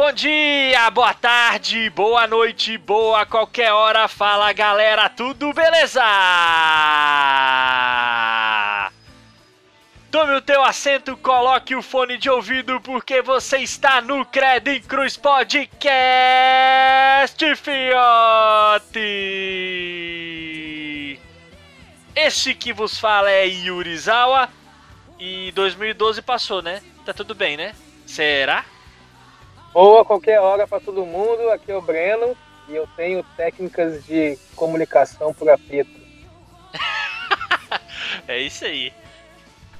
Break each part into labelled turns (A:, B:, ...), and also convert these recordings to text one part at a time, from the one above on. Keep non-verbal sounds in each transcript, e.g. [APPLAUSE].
A: Bom dia, boa tarde, boa noite, boa qualquer hora. Fala galera, tudo beleza? Tome o teu assento, coloque o fone de ouvido porque você está no Credo em Cruz Podcast, fiote! Este que vos fala é Yuri Zawa e 2012 passou, né? Tá tudo bem, né? Será?
B: Ou a qualquer hora para todo mundo, aqui é o Breno e eu tenho técnicas de comunicação por apito. [LAUGHS]
A: é isso aí.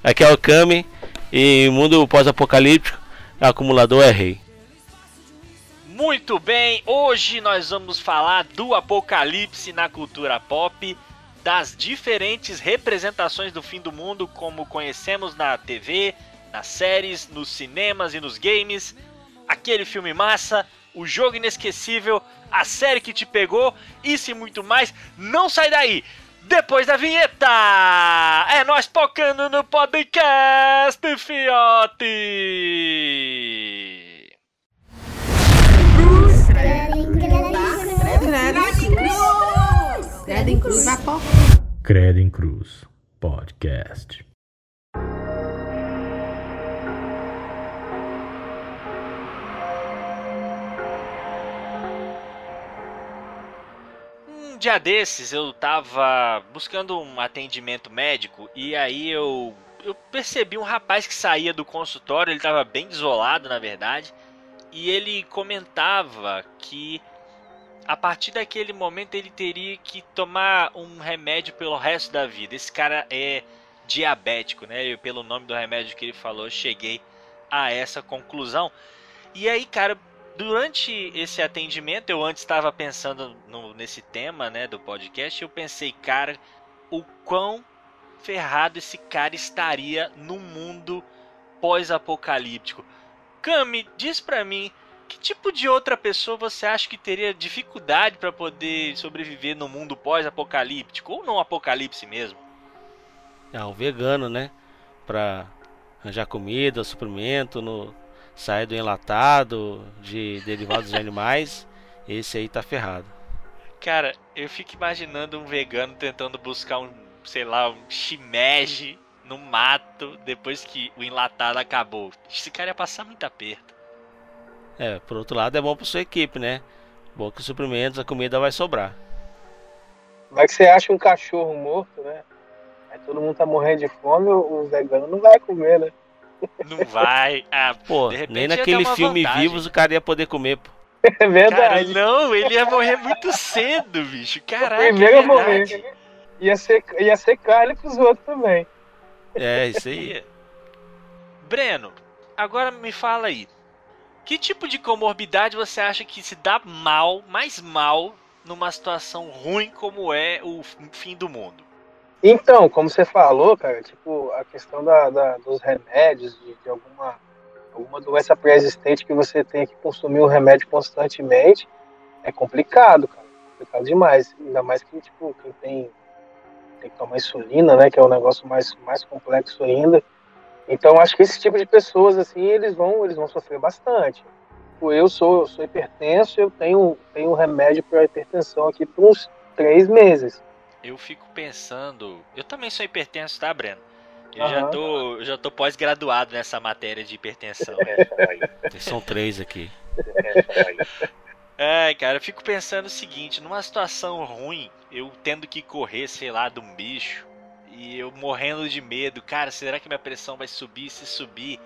C: Aqui é o Kami e mundo pós-apocalíptico, acumulador é rei.
A: Muito bem, hoje nós vamos falar do apocalipse na cultura pop, das diferentes representações do fim do mundo como conhecemos na TV, nas séries, nos cinemas e nos games aquele filme massa, o jogo inesquecível, a série que te pegou, isso e muito mais. Não sai daí! Depois da vinheta! É nós pocando no podcast, fiote!
D: Credo em Cruz,
E: Credo em Cruz, podcast.
A: Um dia desses eu tava buscando um atendimento médico e aí eu, eu percebi um rapaz que saía do consultório, ele tava bem desolado na verdade, e ele comentava que a partir daquele momento ele teria que tomar um remédio pelo resto da vida. Esse cara é diabético, né? Eu, pelo nome do remédio que ele falou, cheguei a essa conclusão. E aí, cara, durante esse atendimento, eu antes estava pensando no, nesse tema, né, do podcast, eu pensei, cara, o quão ferrado esse cara estaria no mundo pós-apocalíptico. Cami, diz pra mim, que tipo de outra pessoa você acha que teria dificuldade para poder sobreviver no mundo pós-apocalíptico ou não apocalipse mesmo?
C: É, o vegano, né? Pra arranjar comida, suprimento no sai do enlatado, de derivados de animais, esse aí tá ferrado.
A: Cara, eu fico imaginando um vegano tentando buscar um, sei lá, um shimeji no mato depois que o enlatado acabou. Esse cara ia passar muito aperto.
C: É, por outro lado é bom pra sua equipe, né? Bom que os suprimentos, a comida vai sobrar.
B: Mas que você acha um cachorro morto, né? Aí todo mundo tá morrendo de fome, o vegano não vai comer, né?
A: Não vai. Ah,
C: pô, nem naquele filme vantagem. Vivos o cara ia poder comer, pô.
B: É verdade.
A: Cara, não, ele ia morrer muito cedo, bicho. Caraca. Primeiro é morrer.
B: Ia ser, ia ser carne pros outros também.
C: É, isso aí.
A: Breno, agora me fala aí. Que tipo de comorbidade você acha que se dá mal, mais mal, numa situação ruim como é o fim do mundo?
B: Então, como você falou, cara, tipo, a questão da, da dos remédios, de, de, alguma, alguma doença pré-existente que você tem que consumir o remédio constantemente, é complicado, cara. Complicado demais. Ainda mais que, tipo, quem tem, tem que tomar insulina, né, que é um negócio mais, mais complexo ainda. Então, acho que esse tipo de pessoas, assim, eles vão, eles vão sofrer bastante. Tipo, eu sou, eu sou hipertenso, eu tenho, tenho remédio para hipertensão aqui por uns três meses
A: eu fico pensando. Eu também sou hipertenso, tá, Breno? Eu uhum. já tô, já tô pós-graduado nessa matéria de hipertensão.
C: São três aqui.
A: É, cara, eu fico pensando o seguinte: numa situação ruim, eu tendo que correr, sei lá, de um bicho, e eu morrendo de medo, cara, será que minha pressão vai subir? Se subir,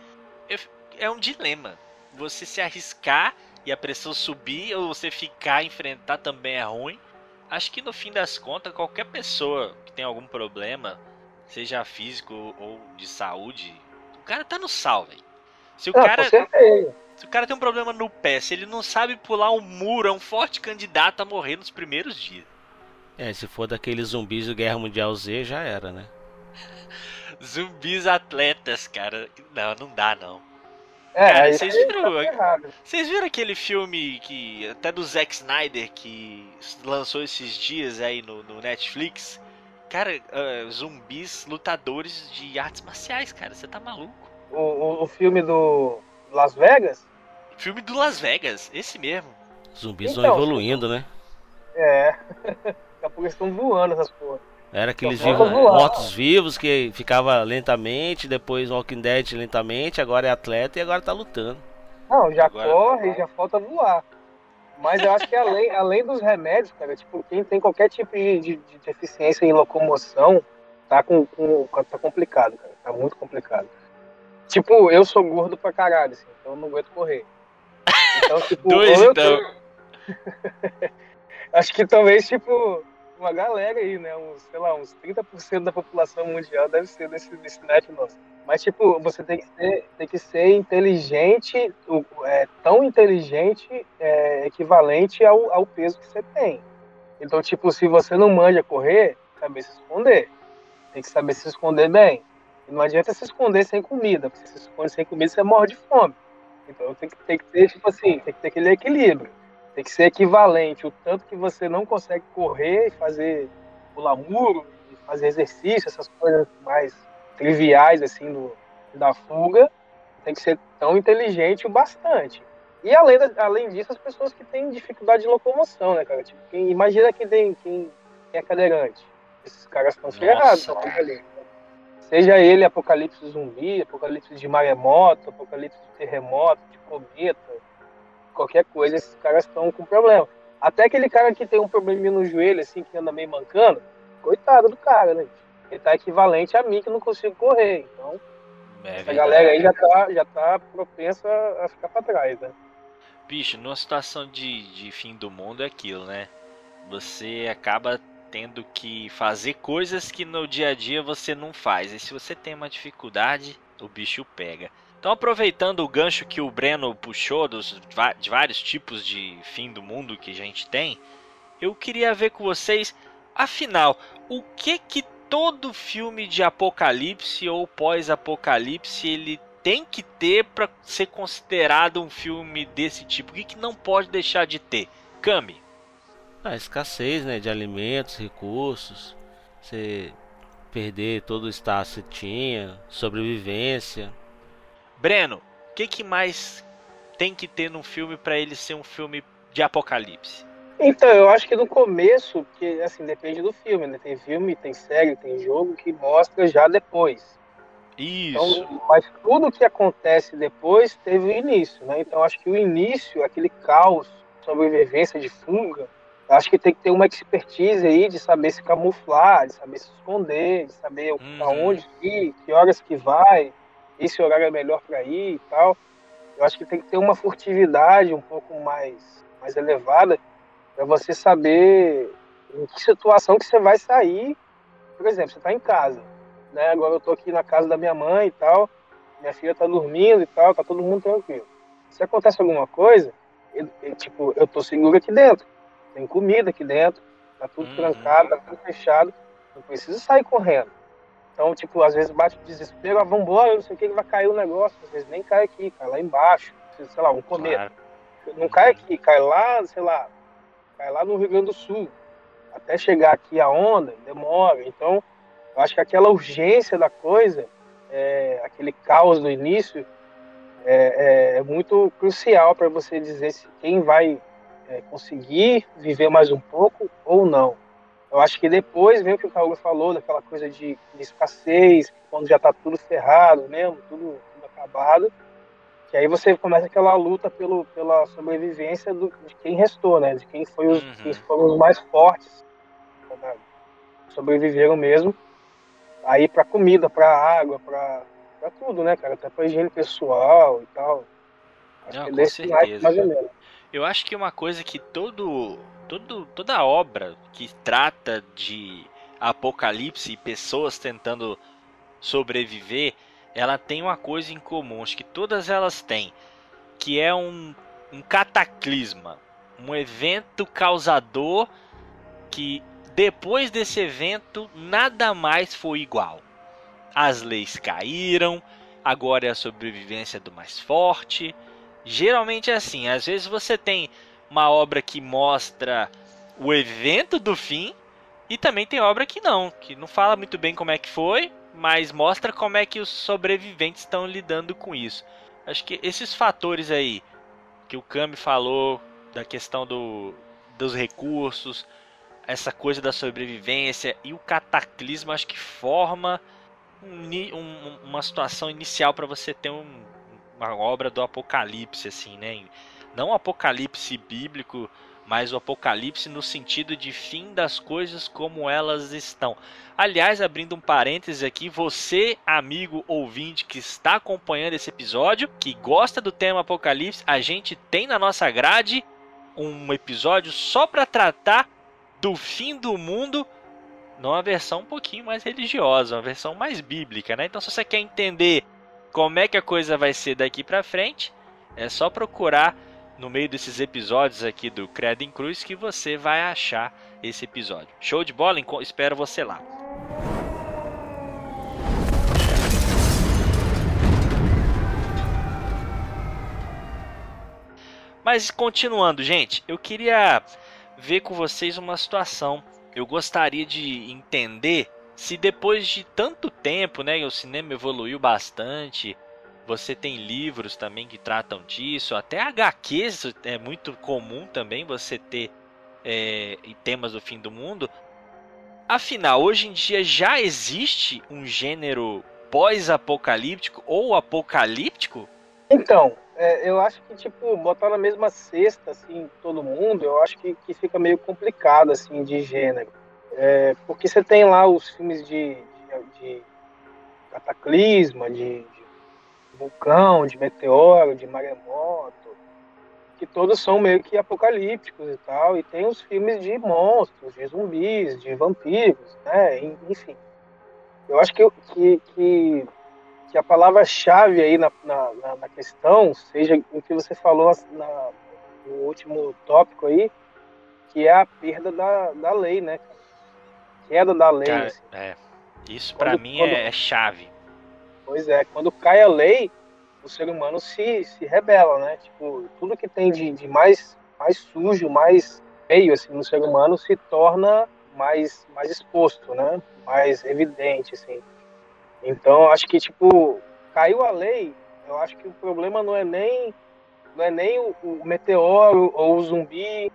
A: eu, é um dilema. Você se arriscar e a pressão subir, ou você ficar enfrentar também é ruim acho que no fim das contas, qualquer pessoa que tem algum problema, seja físico ou de saúde, o cara tá no sal, velho. Se o cara. Se o cara tem um problema no pé, se ele não sabe pular um muro, é um forte candidato a morrer nos primeiros dias.
C: É, se for daqueles zumbis do Guerra Mundial Z, já era, né? [LAUGHS]
A: zumbis atletas, cara. Não, não dá não. É, Cara, vocês viram, tá vocês viram aquele filme que até do Zack Snyder que lançou esses dias aí no, no Netflix? Cara, uh, zumbis lutadores de artes marciais, cara, você tá maluco?
B: O, o, o, filme do Las Vegas?
A: Filme do Las Vegas, esse mesmo.
C: Zumbis
B: Então,
C: vão evoluindo, né?
B: É. [LAUGHS] Daqui a pouco eles estão voando essas porra.
C: Era aqueles vivos,
B: falta voar.
C: mortos-vivos que ficava lentamente, depois Walking Dead lentamente, agora é atleta e agora tá lutando.
B: Não, já
A: Agora-
B: corre, já falta voar. Mas eu acho que além, [LAUGHS] além dos remédios, cara, tipo, quem tem qualquer tipo de, de- de deficiência em locomoção, tá, com, com- tá complicado, cara. Tá muito complicado. Tipo, eu sou gordo pra caralho, assim, então eu não aguento correr. Então, [LAUGHS] tipo,
A: Dois, então.
B: tô- [LAUGHS] Acho que talvez, tipo, uma galera aí, né? Uns, sei lá, uns 30% da população mundial deve ser desse, desse net nosso. Mas, tipo, você tem que ser, tem que ser inteligente, é, tão inteligente, é, equivalente ao, ao peso que você tem. Então, tipo, se você não manja correr, saber se esconder. Tem que saber se esconder bem. E não adianta se esconder sem comida, porque se esconde sem comida, você morre de fome. Então tem que, tem que ter, tipo assim, tem que ter aquele equilíbrio. Tem que ser equivalente. O tanto que você não consegue correr e fazer pular muro, fazer exercício, essas coisas mais triviais, assim, do, da fuga, tem que ser tão inteligente o bastante. E além, da- além disso, as pessoas que têm dificuldade de locomoção, né, cara? Tipo, quem, imagina que tem, quem, quem é cadeirante. Esses caras estão ferrados. né. Seja ele apocalipse zumbi, apocalipse de maremoto, apocalipse de terremoto, de cometa, qualquer coisa, esses caras estão com problema. Até aquele cara que tem um probleminha no joelho, assim, que anda meio mancando, coitado do cara, né? Ele tá equivalente a mim que não consigo correr. Então,
A: É
B: essa galera aí já tá, já tá propensa a ficar pra trás, né?
A: Bicho, numa situação de, de fim do mundo é aquilo, né? Você acaba tendo que fazer coisas que no dia a dia você não faz. E se você tem uma dificuldade, o bicho pega. Então, aproveitando o gancho que o Breno puxou dos, de vários tipos de fim do mundo que a gente tem, eu queria ver com vocês, afinal, o que que todo filme de apocalipse ou pós-apocalipse ele tem que ter para ser considerado um filme desse tipo? O que, que não pode deixar de ter? Kami.
C: A escassez, né, de alimentos, recursos, você perder todo o estado que tinha, sobrevivência.
A: Breno, o que, que mais tem que ter num filme para ele ser um filme de apocalipse?
B: Então, eu acho que no começo, que assim, depende do filme, né? Tem filme, tem série, tem jogo que mostra já depois.
A: Isso.
B: Então, mas tudo que acontece depois teve o início, né? Então, acho que o início, aquele caos, sobrevivência de fuga, acho que tem que ter uma expertise aí de saber se camuflar, de saber se esconder, de saber
A: Uhum.
B: para onde ir, que horas que vai, esse horário é melhor para ir e tal. Eu acho que tem que ter uma furtividade um pouco mais, mais elevada para você saber em que situação que você vai sair. Por exemplo, você está em casa, né? Agora eu tô aqui na casa da minha mãe e tal, minha filha tá dormindo e tal, tá todo mundo tranquilo. Se acontece alguma coisa, eu, eu, tipo, eu tô seguro aqui dentro. Tem comida aqui dentro, tá tudo
A: Uhum.
B: trancado, tá tudo fechado. Não preciso sair correndo. Então, tipo, às vezes bate o desespero, ah, vambora, não sei o que, que vai cair o negócio. Às vezes nem cai aqui, cai lá embaixo. Sei lá, um cometa.
A: Claro.
B: Não cai aqui, cai lá, sei lá, cai lá no Rio Grande do Sul. Até chegar aqui a onda, demora. Então, eu acho que aquela urgência da coisa, é, aquele caos do início, é, é- é muito crucial para você dizer se quem vai é, conseguir viver mais um pouco ou não. Eu acho que depois vem o que o Paulo falou, daquela coisa de, de escassez, quando já está tudo ferrado mesmo, tudo, tudo acabado, que aí você começa aquela luta pelo, pela sobrevivência do, de quem restou, né? De quem, foi os,
A: Uhum.
B: quem foram os mais fortes, né? sobreviveram mesmo. Aí para comida, para água, para tudo, né, cara? Até para higiene pessoal e tal. Acho
A: Não,
B: que é
A: com certeza.
B: mais ou menos.
A: Eu acho que uma coisa que todo, todo toda obra que trata de apocalipse e pessoas tentando sobreviver, ela tem uma coisa em comum, acho que todas elas têm, que é um, um cataclisma, um evento causador que depois desse evento nada mais foi igual. As leis caíram, agora é a sobrevivência do mais forte. Geralmente é assim, às vezes você tem uma obra que mostra o evento do fim e também tem obra que não, que não fala muito bem como é que foi, mas mostra como é que os sobreviventes estão lidando com isso. Acho que esses fatores aí que o Kami falou da questão do, dos recursos, essa coisa da sobrevivência e o cataclismo acho que forma um, um, uma situação inicial para você ter um, uma obra do apocalipse assim, né? Não o apocalipse bíblico, mas o apocalipse no sentido de fim das coisas como elas estão. Aliás, abrindo um parêntese aqui, você, amigo ouvinte que está acompanhando esse episódio, que gosta do tema apocalipse, a gente tem na nossa grade um episódio só para tratar do fim do mundo numa versão um pouquinho mais religiosa, uma versão mais bíblica, né? Então, se você quer entender como é que a coisa vai ser daqui para frente, é só procurar no meio desses episódios aqui do Credo em Cruz que você vai achar esse episódio. Show de bola? Espero você lá. Mas continuando, gente, eu queria ver com vocês uma situação. Eu gostaria de entender se depois de tanto tempo, né, o cinema evoluiu bastante, você tem livros também que tratam disso, até HQs é muito comum também você ter é, temas do fim do mundo. Afinal, hoje em dia já existe um gênero pós-apocalíptico ou apocalíptico?
B: Então, é, eu acho que, tipo, botar na mesma cesta, assim, todo mundo, eu acho que, que fica meio complicado, assim, de gênero. É, porque você tem lá os filmes de, de, de cataclisma, de, de vulcão, de meteoro, de maremoto, que todos são meio que apocalípticos e tal, e tem os filmes de monstros, de zumbis, de vampiros, né? Enfim. Eu acho que, que, que, que a palavra-chave aí na, na, na, questão seja o que você falou na, no último tópico aí, que é a perda da, da lei, né? Queda da lei. Cara, assim.
A: é. Isso para mim quando, é chave.
B: Pois é, quando cai a lei, o ser humano se, se rebela, né? Tipo, tudo que tem de, de mais, mais sujo, mais feio assim, no ser humano se torna mais, mais exposto, né? Mais evidente, assim. Então, acho que, tipo, caiu a lei, eu acho que o problema não é nem, não é nem o, o meteoro ou o zumbi,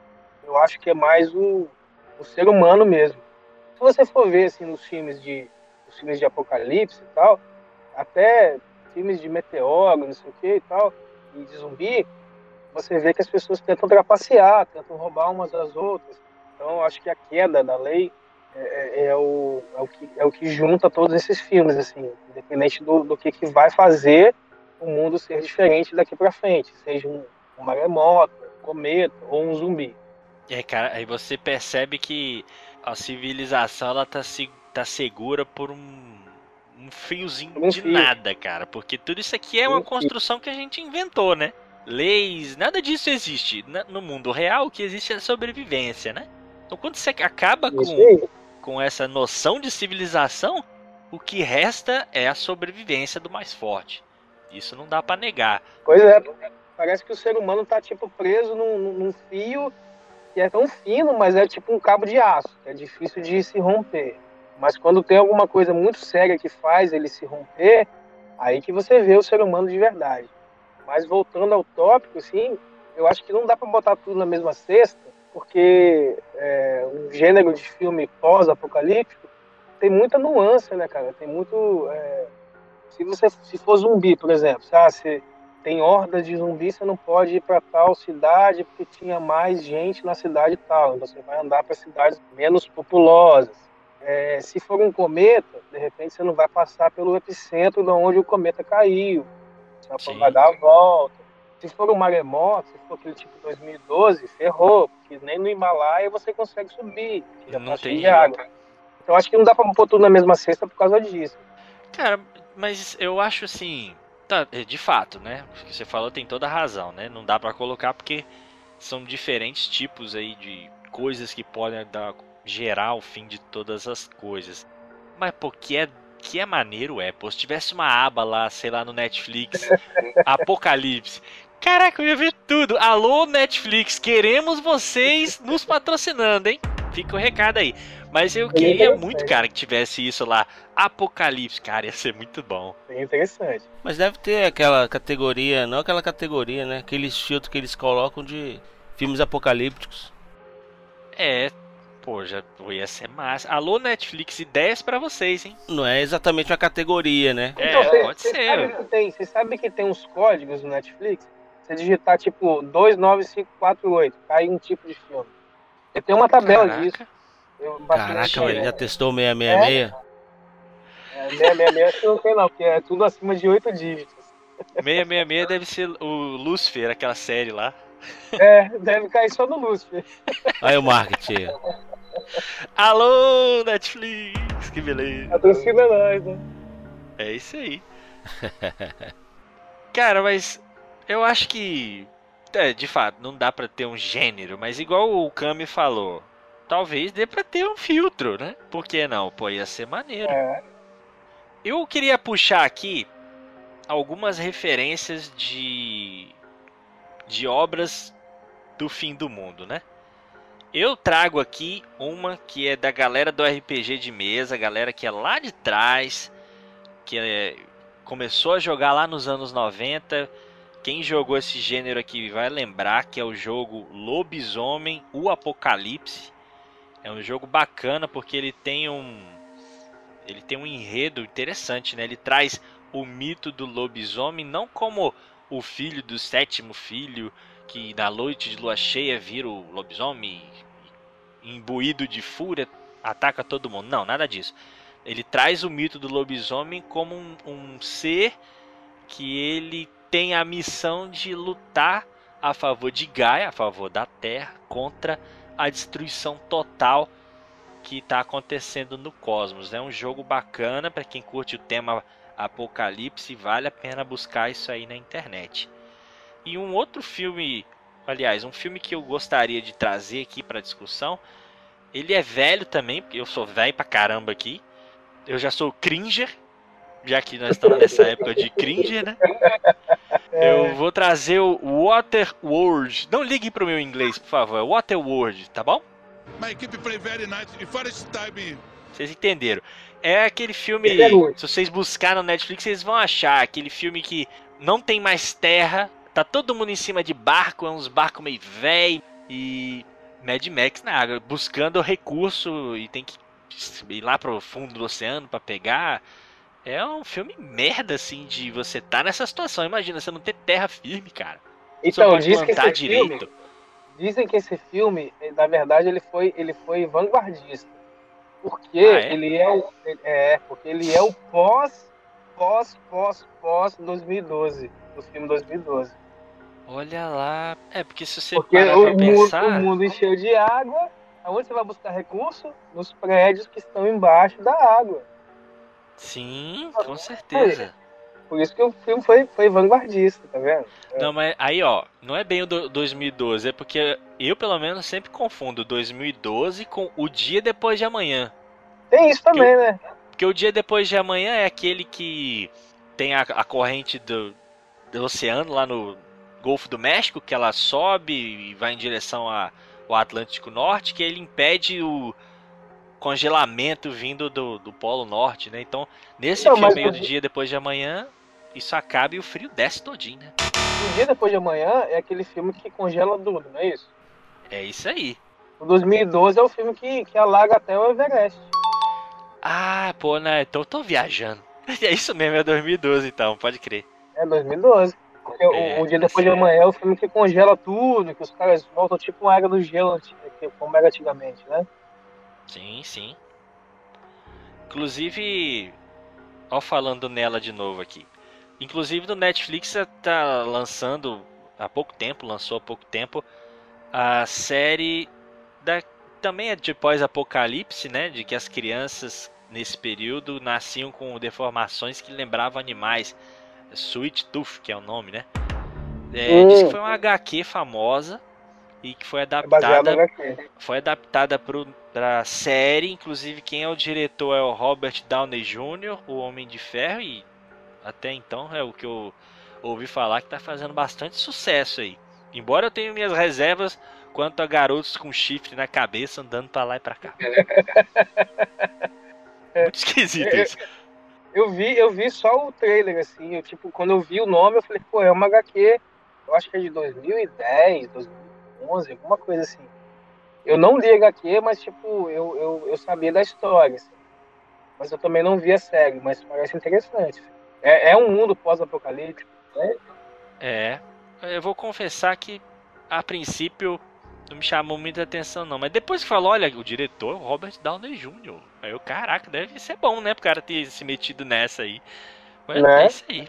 B: eu acho que é mais o, o ser humano mesmo. Se você for ver, assim, nos filmes de, nos filmes de apocalipse e tal, até filmes de meteoro, não sei o que e tal, e de zumbi, você vê que as pessoas tentam trapacear, tentam roubar umas das outras. Então, acho que a queda da lei é, é, é, o, é, o, que, é o que junta todos esses filmes, assim, independente do, do que, que vai fazer o mundo ser diferente daqui para frente, seja um, um maremoto, um cometa ou um zumbi.
A: Aí, cara, aí você percebe que a civilização ela tá, tá segura por um um fiozinho um de fio. nada, cara. Porque tudo isso aqui é uma construção que a gente inventou, né? Leis, nada disso existe. No mundo real, o que existe é a sobrevivência, né? Então quando você acaba com, com essa noção de civilização, o que resta é a sobrevivência do mais forte. Isso não dá para negar.
B: Pois é, parece que o ser humano tá tipo preso num, num fio que é tão fino, mas é tipo um cabo de aço, é difícil de se romper. Mas quando tem alguma coisa muito séria que faz ele se romper, aí que você vê o ser humano de verdade. Mas voltando ao tópico, assim, eu acho que não dá para botar tudo na mesma cesta, porque é, um gênero de filme pós-apocalíptico tem muita nuance, né, cara? Tem muito. É, se você se for zumbi, por exemplo, ah, tem hordas de zumbis, você não pode ir para tal cidade porque tinha mais gente na cidade tal. Então você vai andar para cidades menos populosas é, se for um cometa, de repente você não vai passar pelo epicentro de onde o cometa caiu. Você vai dar a volta. Se for um maremoto, se for aquele tipo 2012, ferrou, porque nem no Himalaia você consegue subir, já não tem de água. Então acho que não dá pra pôr tudo na mesma cesta por causa disso.
A: Cara, mas eu acho assim, tá, é, de fato, né? O que você falou tem toda a razão, né? Não dá para colocar porque são diferentes tipos aí de coisas que podem dar gerar o fim de todas as coisas. Mas, pô, que é, que é maneiro é, pô, se tivesse uma aba lá, sei lá, no Netflix, [LAUGHS] Apocalipse. Caraca, eu ia ver tudo. Alô, Netflix, queremos vocês nos patrocinando, hein? Fica o recado aí. Mas eu queria muito, cara, que tivesse isso lá. Apocalipse, cara, ia ser muito bom.
B: Bem interessante.
C: Mas deve ter aquela categoria, não aquela categoria, né? Aqueles filtros que eles colocam de filmes apocalípticos.
A: É, pô, já ia ser massa. Alô, Netflix, ideias pra vocês, hein?
C: Não é exatamente uma categoria, né?
A: É,
B: Então, cê-
A: pode
B: cê
A: ser.
B: Sabe que tem, você sabe que tem uns códigos no Netflix? Você digitar tipo 29548, cai um tipo de filme. E tem uma tabela
A: Caraca.
B: disso. Eu
C: Caraca, velho, já testou o 666?
B: É, 666 acho que não tem não, porque é tudo acima de 8 dígitos.
A: 666 deve ser o Lucifer, aquela série lá.
B: É, deve cair só no Lúcifer.
C: Aí o marketing.
A: Alô, Netflix, que beleza.
B: Patrocina nós, né?
A: É isso aí. [LAUGHS] Cara, mas eu acho que. É, de fato, não dá pra ter um gênero, mas igual o Kami falou, talvez dê pra ter um filtro, né? Por que não? Pô, ia ser maneiro.
B: É,
A: Eu queria puxar aqui algumas referências de de obras do fim do mundo, né? Eu trago aqui uma que é da galera do RPG de mesa, galera que é lá de trás, que é- começou a jogar lá nos anos 90. Quem jogou esse gênero aqui vai lembrar que é o jogo Lobisomem, o Apocalipse. É um jogo bacana porque ele tem um ele tem um enredo interessante, né? Ele traz o mito do lobisomem não como o filho do sétimo filho que na noite de lua cheia vira o lobisomem imbuído de fúria ataca todo mundo. Não, nada disso. Ele traz o mito do lobisomem como um, um ser que ele tem a missão de lutar a favor de Gaia, a favor da Terra, contra a destruição total que está acontecendo no cosmos. É um jogo bacana para quem curte o tema apocalipse, vale a pena buscar isso aí na internet. E um outro filme, aliás, um filme que eu gostaria de trazer aqui para discussão, ele é velho também, porque eu sou velho pra caramba aqui. Eu já sou cringer, já que nós estamos nessa [LAUGHS] época de cringer, né? Eu vou trazer o Waterworld. Não ligue pro meu inglês, por favor. Waterworld, tá bom?
D: My equipe play very nice. The first time
A: Vocês entenderam. É aquele filme.
B: É.
A: Se vocês buscarem no Netflix, vocês vão achar. Aquele filme que não tem mais terra. Tá todo mundo em cima de barco. É uns barcos meio velho. E. Mad Max na água. Buscando recurso. E tem que ir lá pro fundo do oceano pra pegar. É um filme merda, assim, de você tá nessa situação. Imagina, você não ter terra firme, cara.
B: Então, diz que esse filme,
A: direito.
B: dizem que esse filme, eh, na verdade, ele foi, ele foi vanguardista. Porque
A: Ah, é?
B: ele é o. É, porque ele é o pós, pós, pós, pós 2012. Do filme 2012.
A: Olha lá. É, porque se você
B: Porque
A: parar
B: o
A: pra
B: mundo,
A: pensar.
B: o mundo encheu de água. Aonde você vai buscar recurso? Nos prédios que estão embaixo da água.
A: Sim, com certeza.
B: Por isso que o filme foi, foi vanguardista, tá vendo?
A: Não, mas aí, ó, não é bem o do 2012, é porque eu, pelo menos, sempre confundo 2012 com o dia depois de amanhã.
B: Tem isso também, né?
A: Porque o dia depois de amanhã é aquele que tem a, a corrente do, do oceano lá no Golfo do México, que ela sobe e vai em direção ao Atlântico Norte, que ele impede o congelamento vindo do, do Polo Norte, né? Então, nesse
B: Não,
A: filme
B: mas
A: aí
B: o-
A: do dia depois de amanhã, isso acaba e o frio desce todinho, né?
B: O dia depois de amanhã é aquele filme que congela tudo, não é isso?
A: É isso aí.
B: O 2012 é o filme que, que alaga até o Everest.
A: Ah, pô, né? Então eu tô viajando. [LAUGHS] É isso mesmo, é 2012 então, pode crer.
B: É 2012. Porque o-
A: É,
B: o, dia depois de amanhã é o filme que congela tudo, que os caras voltam tipo uma era do gelo, como era antigamente, né?
A: Sim, sim. Inclusive, ó falando nela de novo aqui. Inclusive no Netflix tá lançando há pouco tempo, lançou há pouco tempo a série da também é de pós-apocalipse, né, de que as crianças nesse período nasciam com deformações que lembravam animais. Sweet Tooth, que é o nome, né? É, diz que
B: Hum.
A: foi uma HQ famosa e que foi
B: É
A: adaptada
B: HQ.
A: foi adaptada para série, inclusive quem é o diretor é o Robert Downey Jr., o Homem de Ferro, e até então é o que eu ouvi falar que tá fazendo bastante sucesso aí. Embora eu tenha minhas reservas enquanto há garotos com chifre na cabeça andando pra lá e pra cá. [LAUGHS] Muito esquisito
B: É,
A: isso.
B: Eu vi, eu vi só o trailer, assim. Eu, tipo, quando eu vi o nome, eu falei, pô, é uma HQ. Eu acho que é de 2010, 2011, alguma coisa assim. Eu não li HQ, mas, tipo, eu, eu, eu sabia da história, assim. Mas eu também não vi a série, mas parece interessante. É, é um mundo pós-apocalíptico. né?
A: É, eu vou confessar que a princípio não me chamou muita atenção não, mas depois que falou, olha, o diretor é o Robert Downey Jr. Aí eu, caraca, deve ser bom, né, pro cara ter se metido nessa aí. Mas
B: Né?
A: é isso aí.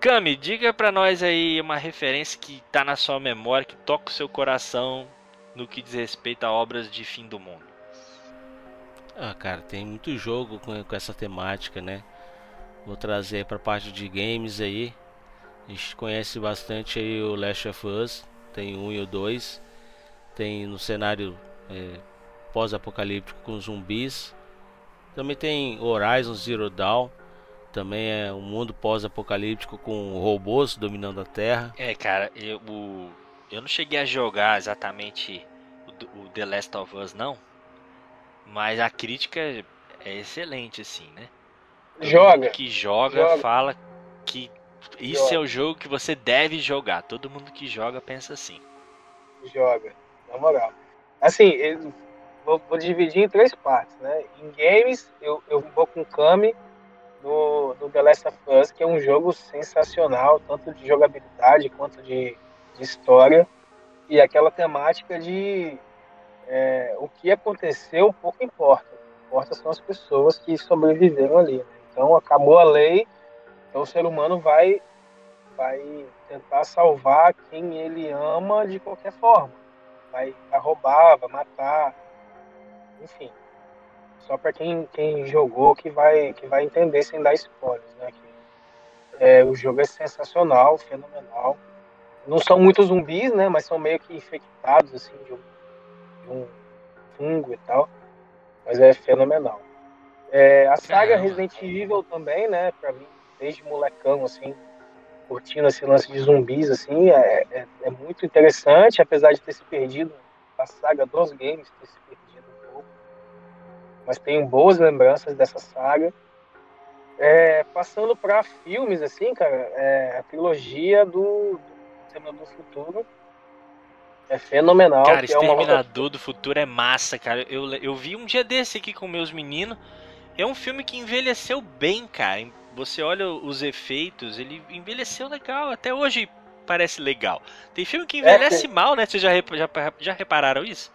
A: Cami, diga pra nós aí uma referência que tá na sua memória, que toca o seu coração no que diz respeito a obras de fim do mundo.
C: Ah, cara, tem muito jogo com, com essa temática, né? Vou trazer pra parte de games aí. A gente conhece bastante aí o Last of Us, tem um e o dois. Tem no cenário é, pós-apocalíptico com zumbis. Também tem Horizon Zero Dawn, também é um mundo pós-apocalíptico com robôs dominando a Terra.
A: É, cara, eu, o- eu não cheguei a jogar exatamente o, o The Last of Us, não. Mas a crítica é excelente, assim, né? Todo
B: Joga.
A: mundo que joga,
B: Joga.
A: fala que isso
B: Joga.
A: é o jogo que você deve jogar. Todo mundo que joga pensa assim.
B: Joga, na moral. Assim, eu vou, vou dividir em três partes, né? Em games, eu, eu vou com o Kami no, no The Last of Us, que é um jogo sensacional, tanto de jogabilidade quanto de, de história. E aquela temática de é, o que aconteceu pouco importa. O que importa são as pessoas que sobreviveram ali. né? Então acabou a lei, então o ser humano vai vai tentar salvar quem ele ama de qualquer forma. Vai, vai roubar, vai matar, enfim. Só para quem, quem jogou que vai, que vai entender sem dar spoilers, né? Que, é, o jogo é sensacional, fenomenal. Não são muitos zumbis, né? Mas são meio que infectados, assim, de um, de um fungo e tal. Mas é fenomenal. É, a saga. Resident Evil também, né? Pra mim, desde molecão, assim, curtindo esse lance de zumbis, assim, é, é, é muito interessante, apesar de ter se perdido a saga dos games, ter se perdido um pouco. Mas tenho boas lembranças dessa saga. É, passando para filmes, assim, cara, é, a trilogia do, do Terminador do Futuro é fenomenal.
A: Cara,
B: é uma outra-
A: Exterminador do Futuro é massa, cara. Eu, eu vi um dia desse aqui com meus meninos. É um filme que envelheceu bem, cara. Você olha os efeitos, ele envelheceu legal. Até hoje parece legal. Tem filme que envelhece mal, né? Vocês já, já, já repararam isso?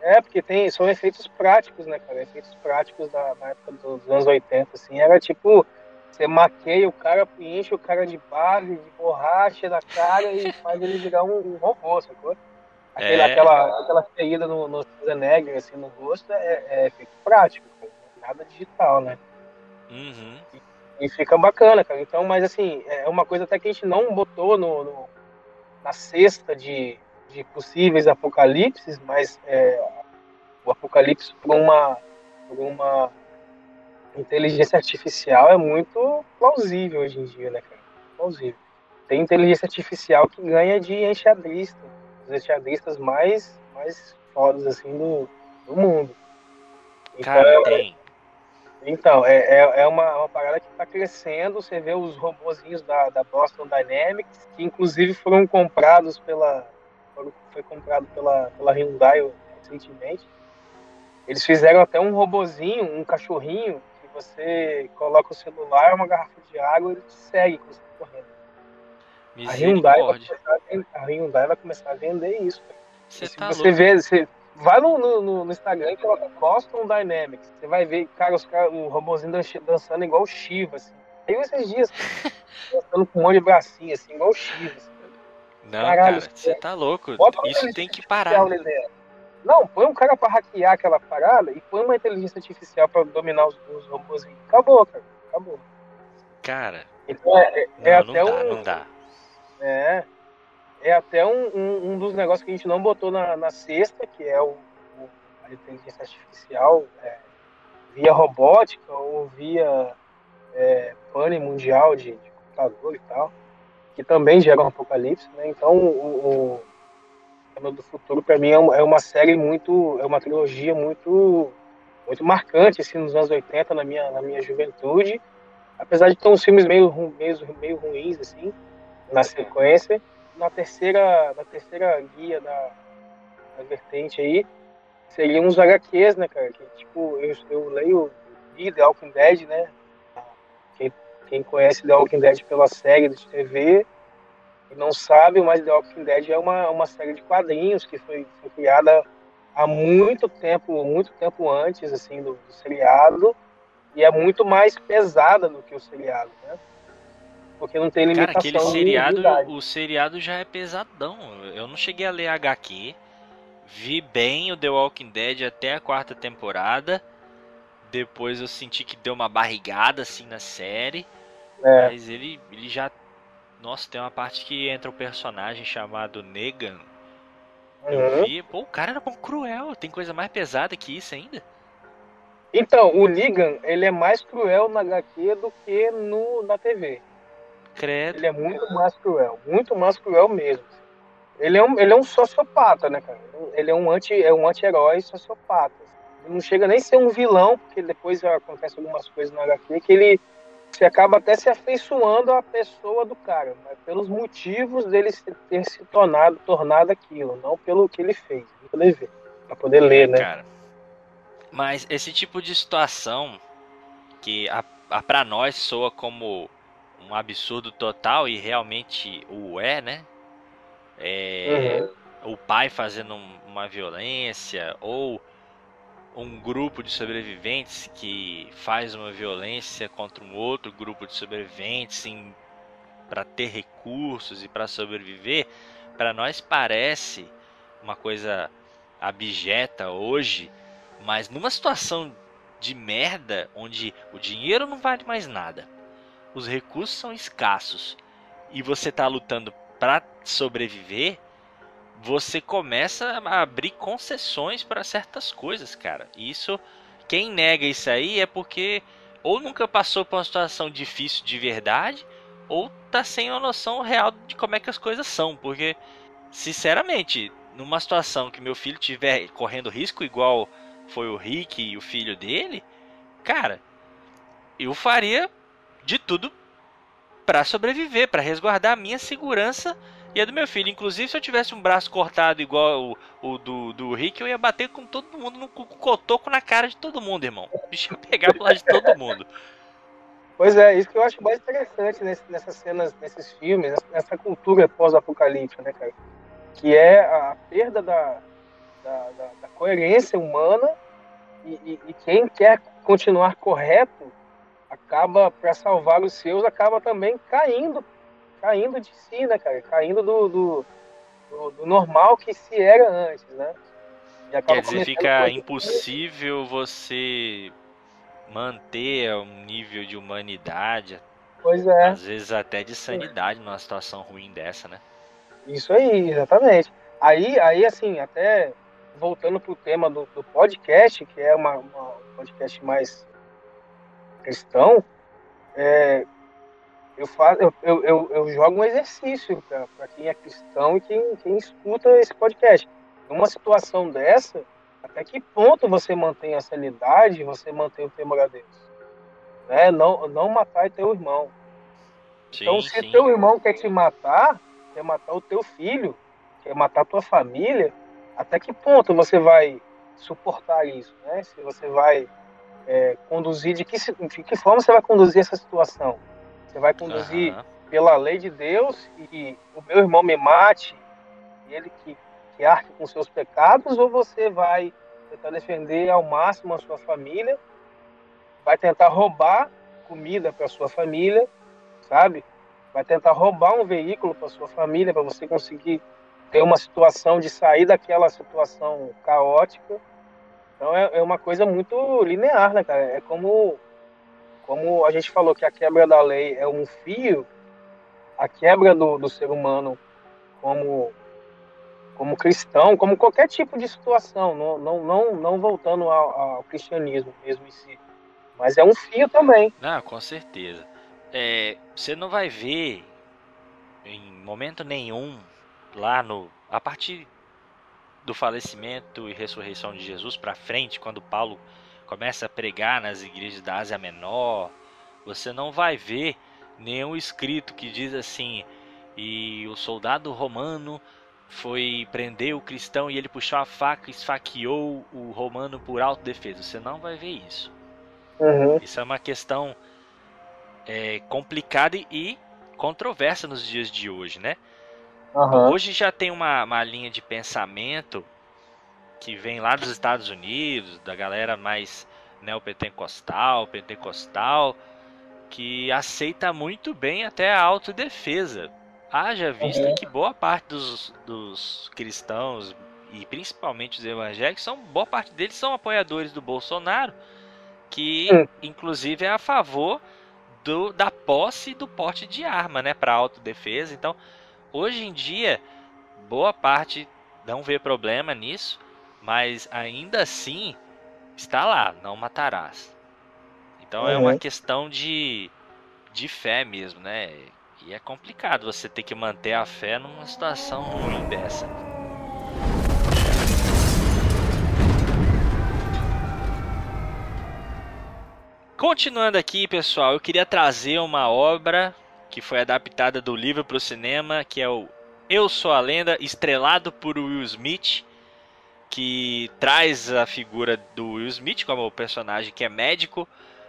B: É, porque tem, são efeitos práticos, né, cara? Efeitos práticos da, na época dos anos 80, assim. Era tipo, você maqueia o cara, enche o cara de base, de borracha na cara e [LAUGHS] faz ele virar um, um robô, sacou? Aquele,
A: É.
B: aquela, aquela ferida no, no Schwarzenegger, assim, no rosto, é, é efeito prático, cara. Nada digital, né?
A: Uhum.
B: E fica bacana, cara. Então, mas assim, é uma coisa até que a gente não botou no, no- na cesta de, de possíveis apocalipses, mas é, o apocalipse por uma, por uma inteligência artificial é muito plausível hoje em dia, né, cara? Plausível. Tem inteligência artificial que ganha de enxadrista, os enxadristas mais, mais fodas, assim, do, do mundo. Então,
A: Cara, tem.
B: Então, é, é, é uma, uma parada que está crescendo. Você vê os robozinhos da, da Boston Dynamics, que inclusive foram comprados pela. foram- Foi comprado pela, pela Hyundai recentemente. Eles fizeram até um robozinho, um cachorrinho, que você coloca o celular, uma garrafa de água e ele te segue quando você correndo. A Hyundai, vai começar a Hyundai vai começar a vender isso.
A: tá
B: você
A: louco.
B: vê, você vai no, no- no, Instagram e coloca Boston Dynamics. Você vai ver, cara, os cara, o robozinho dan- dançando igual o Shiva, assim. Aí esses dias, [LAUGHS] dançando com um monte de bracinho, assim, igual o Shiva. Assim.
A: Não,
B: Caralho,
A: cara, você tá louco. Isso tem que parar.
B: dentro. Não, põe um cara pra hackear aquela parada e põe uma inteligência artificial pra dominar os, os robozinhos. Acabou, cara. Acabou.
A: Cara,
B: Então é, é- é
A: não,
B: até
A: não dá,
B: um.
A: não dá.
B: É. É até um, um, um dos negócios que a gente não botou na, na cesta, que é o, o- a inteligência artificial é, via robótica ou via é, pane mundial de, de computador e tal, que também gera um apocalipse, né? Então o, o- do Futuro, para mim, é uma, é uma série muito. É uma trilogia muito muito marcante assim, nos anos 80, na minha, na minha juventude. Apesar de ter uns filmes meio, meio, meio ruins, assim, na sequência. Na terceira, na terceira guia da, da vertente aí, seriam uns HQs, né, cara? Que, tipo, eu, eu leio li The Walking Dead, né? Quem, quem conhece The Walking Dead pela série de TV e não sabe, mas The Walking Dead é uma, uma série de quadrinhos que foi, foi criada há muito tempo, muito tempo antes assim do, do, seriado e é muito mais pesada do que o seriado, né? Porque não tem limitação.
A: Cara, aquele seriado, o seriado já é pesadão. Eu não cheguei a ler HQ. Vi bem o The Walking Dead até a quarta temporada. Depois eu senti que deu uma barrigada assim na série. É. Mas ele, ele já. Nossa, tem uma parte que entra um personagem chamado Negan eu uhum. vi, pô, o cara era bom cruel. Tem coisa mais pesada que isso ainda?
B: Então, o Negan, ele é mais cruel na HQ do que no, na TV.
A: Credo.
B: Ele é muito mais cruel, muito mais cruel mesmo. Ele é um, ele é um sociopata, né, cara? Ele é um anti, é um anti-herói sociopata. Ele não chega nem a ser um vilão, porque depois acontece algumas coisas na HQ que ele você acaba até se afeiçoando à pessoa do cara, né? pelos motivos dele ter se tornado, tornado aquilo, não pelo que ele fez, para poder ver, para poder ler, né? Cara,
A: mas esse tipo de situação que a, a para nós soa como um absurdo total e realmente o é, né? É, uhum. O pai fazendo uma violência ou um grupo de sobreviventes que faz uma violência contra um outro grupo de sobreviventes para ter recursos e para sobreviver, para nós parece uma coisa abjeta hoje, mas numa situação de merda onde o dinheiro não vale mais nada, os recursos são escassos e você está lutando para sobreviver, você começa a abrir concessões para certas coisas, cara. Isso, quem nega isso aí é porque ou nunca passou por uma situação difícil de verdade, ou tá sem uma noção real de como é que as coisas são, porque sinceramente, numa situação que meu filho tiver correndo risco igual foi o Rick e o filho dele, cara, eu faria de tudo para sobreviver, para resguardar a minha segurança e a do meu filho. Inclusive, se eu tivesse um braço cortado igual o, o do, do Rick, eu ia bater com todo mundo, no, cotoco na cara de todo mundo, irmão. O bicho ia pegar lado de todo mundo.
B: Pois é, isso que eu acho mais interessante nessas cenas, nesses filmes, nessa cultura pós-apocalíptica, né, cara? Que é a perda da, da, da, da coerência humana e, e, e, quem quer continuar correto acaba, para salvar os seus, acaba também caindo caindo de si, né, cara? Caindo do, do, do, do normal que se era antes, né?
A: Quer dizer, fica impossível você manter um nível de humanidade,
B: pois é.
A: às vezes até de sanidade numa situação ruim dessa, né?
B: Isso aí, exatamente. Aí, aí assim, até voltando pro tema do, do podcast, que é uma, uma, um podcast mais cristão, é, eu, faço, eu, eu, eu, eu jogo um exercício para quem é cristão e quem, quem escuta esse podcast. Numa situação dessa, até que ponto você mantém a sanidade, você mantém o temor a Deus? Né? Não, não matar teu irmão. Sim, então, se sim. teu irmão quer te matar, quer matar o teu filho, quer matar a tua família, até que ponto você vai suportar isso? Né? Se você vai é, conduzir, de que, de que forma você vai conduzir essa situação? Você vai conduzir uhum. pela lei de Deus e o meu irmão me mate, ele que, que arque com seus pecados, ou você vai tentar defender ao máximo a sua família, vai tentar roubar comida para sua família, sabe? Vai tentar roubar um veículo para sua família para você conseguir ter uma situação de sair daquela situação caótica. Então é, é uma coisa muito linear, né, cara? É como como a gente falou que a quebra da lei é um fio, a quebra do, do ser humano como como cristão, como qualquer tipo de situação, não, não, não, não voltando ao, ao, cristianismo mesmo em si. Mas é um fio também.
A: Ah, com certeza. É, você não vai ver em momento nenhum lá no. A partir do falecimento e ressurreição de Jesus para frente, quando Paulo começa a pregar nas igrejas da Ásia Menor, você não vai ver nenhum escrito que diz assim: e o soldado romano foi prender o cristão e ele puxou a faca e esfaqueou o romano por autodefesa. Você não vai ver isso.
B: Uhum.
A: Isso é uma questão é, complicada e controversa nos dias de hoje, né?
B: Uhum.
A: Hoje já tem uma, uma linha de pensamento que vem lá dos Estados Unidos, da galera mais neopentecostal, pentecostal, que aceita muito bem até a autodefesa. Haja vista
B: Uhum.
A: que boa parte dos, dos cristãos e principalmente os evangélicos, são, boa parte deles são apoiadores do Bolsonaro, que
B: Hum.
A: inclusive é a favor do, da posse do porte de arma, né, para autodefesa. Então, hoje em dia, boa parte não vê problema nisso, mas ainda assim está lá, não matarás. Então é uma
B: Uhum.
A: questão de, de fé mesmo, né? E é complicado você ter que manter a fé numa situação ruim dessa. Continuando aqui, pessoal, eu queria trazer uma obra que foi adaptada do livro para o cinema, que é o Eu Sou a Lenda, estrelado por Will Smith, que traz a figura do Will Smith como o personagem que é médico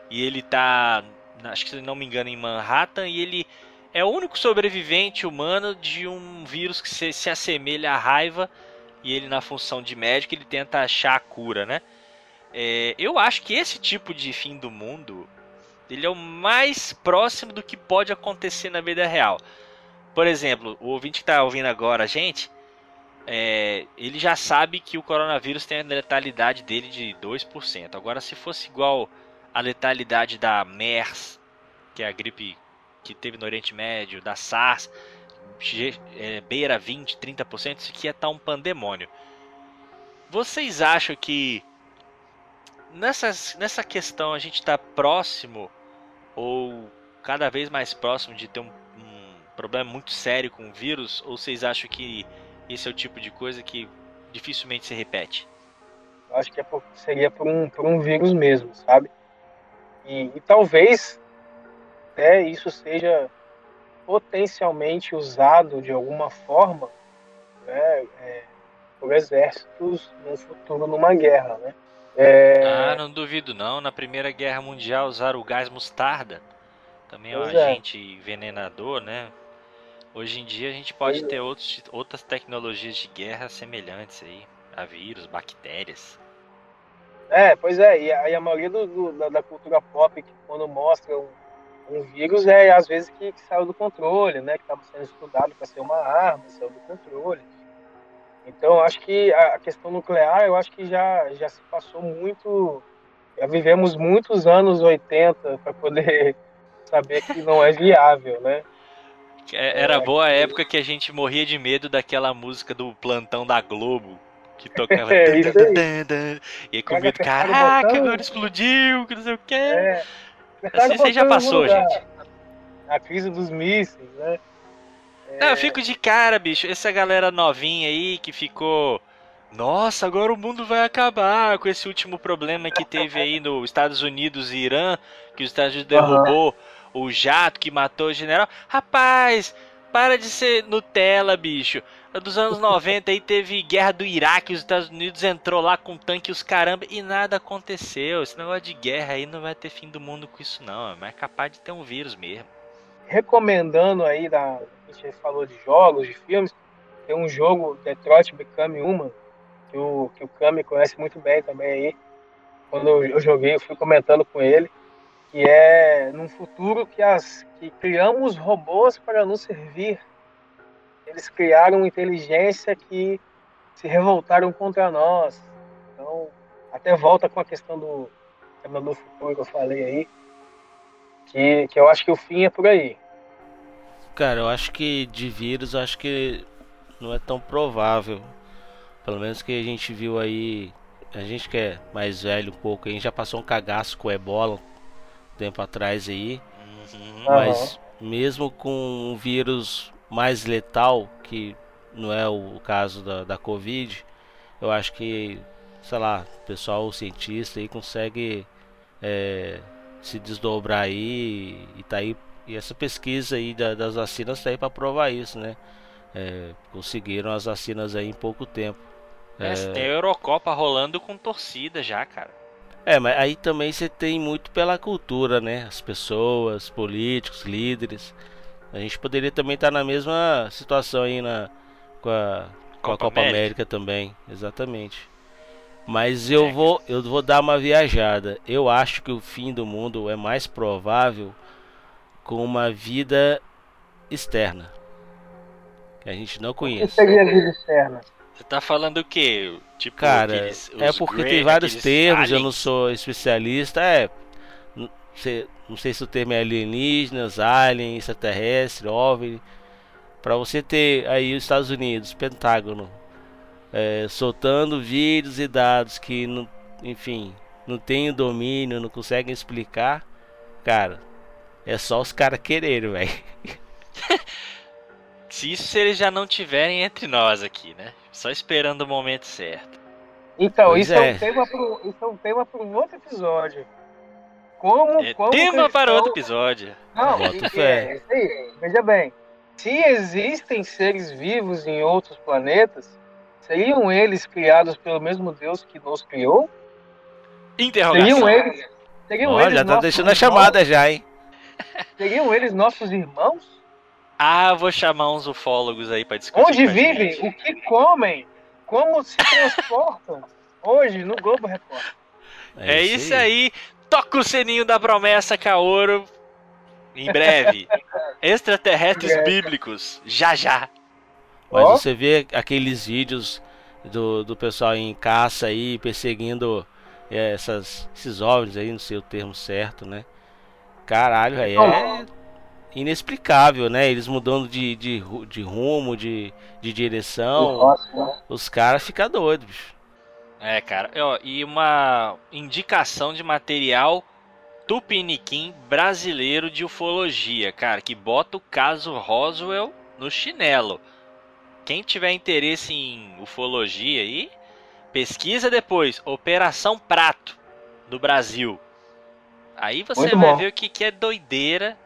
A: e ele tá, acho que se não me engano, em Manhattan e ele é o único sobrevivente humano de um vírus que se, se assemelha à raiva e ele na função de médico ele tenta achar a cura, né? É, eu acho que esse tipo de fim do mundo ele é o mais próximo do que pode acontecer na vida real. Por exemplo, o ouvinte que está ouvindo agora a gente, é, ele já sabe que o coronavírus tem a letalidade dele de 2%. Agora, se fosse igual a letalidade da MERS, que é a gripe que teve no Oriente Médio, da SARS, é, beira 20, 30%, isso aqui ia estar um pandemônio. Vocês acham que nessas, nessa questão a gente está próximo ou cada vez mais próximo de ter um, um problema muito sério com o vírus? Ou vocês acham que esse é o tipo de coisa que dificilmente se repete?
B: Eu acho que é por- seria por um, por um vírus mesmo, sabe? E, e talvez até isso seja potencialmente usado de alguma forma né, é, por exércitos no futuro numa guerra, né? É,
A: Ah, não duvido não. Na Primeira Guerra Mundial usaram o gás mostarda. Também é um
B: é.
A: agente envenenador, né? Hoje em dia a gente pode ter outros, outras tecnologias de guerra semelhantes aí. A vírus, bactérias.
B: É, pois é, e a, e a maioria do, do- da, da cultura pop, que quando mostra um, um vírus, é às vezes que, que saiu do controle, né? Que estava sendo estudado para ser uma arma, saiu do controle. Então, acho que a, questão nuclear, eu acho que já, já se passou muito. Já vivemos muitos anos 80 para poder [LAUGHS] saber que não é viável, né?
A: É, Era boa a época que a gente morria de medo daquela música do plantão da Globo. Que [LAUGHS] tocava.
B: É,
A: dan, dan, dan, e aí com medo, caraca, agora explodiu, que não sei o que.
B: É,
A: Assim, aí já passou, gente.
B: A crise dos mísseis, né?
A: Não, eu fico de cara, bicho. Essa galera novinha aí que ficou. Nossa, agora o mundo vai acabar com esse último problema que teve aí nos Estados Unidos e Irã, que os Estados Unidos derrubou o jato que matou o general. Rapaz, para de ser Nutella, bicho. Dos anos 90 aí teve guerra do Iraque, os Estados Unidos entrou lá com tanque os caramba e nada aconteceu. Esse negócio de guerra aí não vai ter fim do mundo com isso não, mas é capaz de ter um vírus mesmo.
B: recomendando aí, da, a gente falou de jogos, de filmes, tem um jogo, Detroit Become Human, que o, que o Kami conhece muito bem também aí. Quando eu, joguei, eu fui comentando com ele, que é num futuro que, as, que criamos robôs para nos servir. Eles criaram inteligência que se revoltaram contra nós. Então, até volta com a questão do Terminador Futuro que eu falei aí, que, que eu acho que o fim é por aí.
C: Cara, eu acho que de vírus, eu acho que não é tão provável. Pelo menos que a gente viu aí. A gente que é mais velho um pouco, a gente já passou um cagaço com ebola um tempo atrás aí.
A: Uhum.
C: Mas mesmo com um vírus mais letal, que não é o caso da, da Covid, eu acho que, sei lá, o pessoal o cientista aí consegue é, se desdobrar aí e tá aí e essa pesquisa aí da, das vacinas tá aí para provar isso, né? É, conseguiram as vacinas aí em pouco tempo.
A: É, é... Tem a Eurocopa rolando com torcida já, cara.
C: É, mas aí também você tem muito pela cultura, né? As pessoas, políticos, líderes. A gente poderia também estar na mesma situação aí na, com a, com Copa, a Copa América. América. também, exatamente. Mas eu vou, eu vou dar uma viajada. Eu acho que o fim do mundo é mais provável com uma vida externa que a gente não conhece. Que
B: seria vida externa?
A: Você tá falando o quê?
C: Tipo, Cara, aqueles, é porque tem vários termos, aliens. eu não sou especialista. É, não sei, não sei se o termo é alienígenas, alien, extraterrestre, OVNI. Para você ter aí os Estados Unidos, Pentágono, é, soltando vídeos e dados que, não, enfim, não tem domínio, não conseguem explicar, cara, é só os caras quererem, velho. [LAUGHS]
A: Se isso se eles já não tiverem entre nós aqui, né? Só esperando o momento certo.
B: Então, isso é. é. um tema pro, isso é um tema para um outro episódio. Como,
A: é
B: como
A: tema questão... para outro episódio.
B: Não, e, é, isso aí. Veja bem, se existem seres vivos em outros planetas, seriam eles criados pelo mesmo Deus que nos criou?
A: Interrogação. Seriam eles,
C: seriam Olha, eles já tá deixando a chamada já, hein?
B: Seriam eles nossos irmãos?
A: Ah, vou chamar uns ufólogos aí para discutir.
B: Onde vivem? Gente. O que comem? Como se transportam? Hoje no Globo Repórter.
A: É, é isso aí. Toca o sininho da promessa, Kaoro. Em breve. [LAUGHS] Extraterrestres é. bíblicos. Já já.
C: Mas oh. você vê aqueles vídeos do, do pessoal em caça aí, perseguindo é, essas, esses OVNIs aí, não sei o termo certo, né? Caralho, aí é inexplicável, né? Eles mudando de, de, de rumo, de, de direção. Nossa. Os caras ficam doidos, bicho.
A: É, cara. E uma indicação de material tupiniquim brasileiro de ufologia, cara, que bota o caso Roswell no chinelo. Quem tiver interesse em ufologia aí, pesquisa depois. Operação Prato, do Brasil. Aí você Muito vai bom. ver o que, que é doideira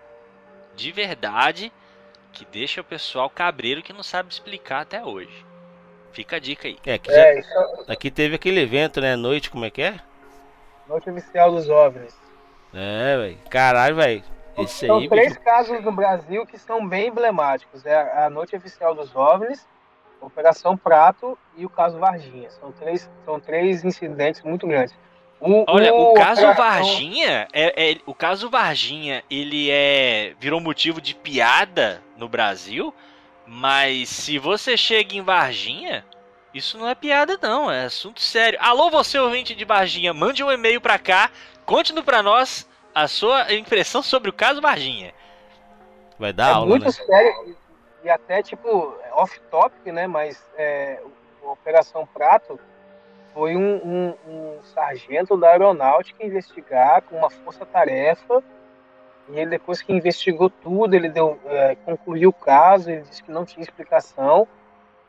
A: de verdade que deixa o pessoal cabreiro que não sabe explicar até hoje. Fica a dica aí.
C: É, aqui, já, é, isso... aqui teve aquele evento, né? Noite, como é que é?
B: Noite Oficial dos OVNIs.
C: É, velho. Caralho, velho. Esse
B: são
C: aí,
B: três bicho... casos no Brasil que são bem emblemáticos. É a Noite Oficial dos OVNIs, Operação Prato e o caso Varginha. São três, são três incidentes muito grandes.
A: O, Olha, o, o caso operação... Varginha, é, é, o caso Varginha, ele é virou motivo de piada no Brasil, mas se você chega em Varginha, isso não é piada não, é assunto sério. Alô, você ouvinte de Varginha, mande um e-mail para cá, conte-nos para nós a sua impressão sobre o caso Varginha.
C: Vai dar
B: é
C: aula,
B: muito
C: né?
B: sério e até tipo off-topic, né? Mas é, a Operação Prato foi um, um, um, sargento da aeronáutica investigar com uma força-tarefa. E ele, depois que investigou tudo, ele deu, é, concluiu o caso, ele disse que não tinha explicação.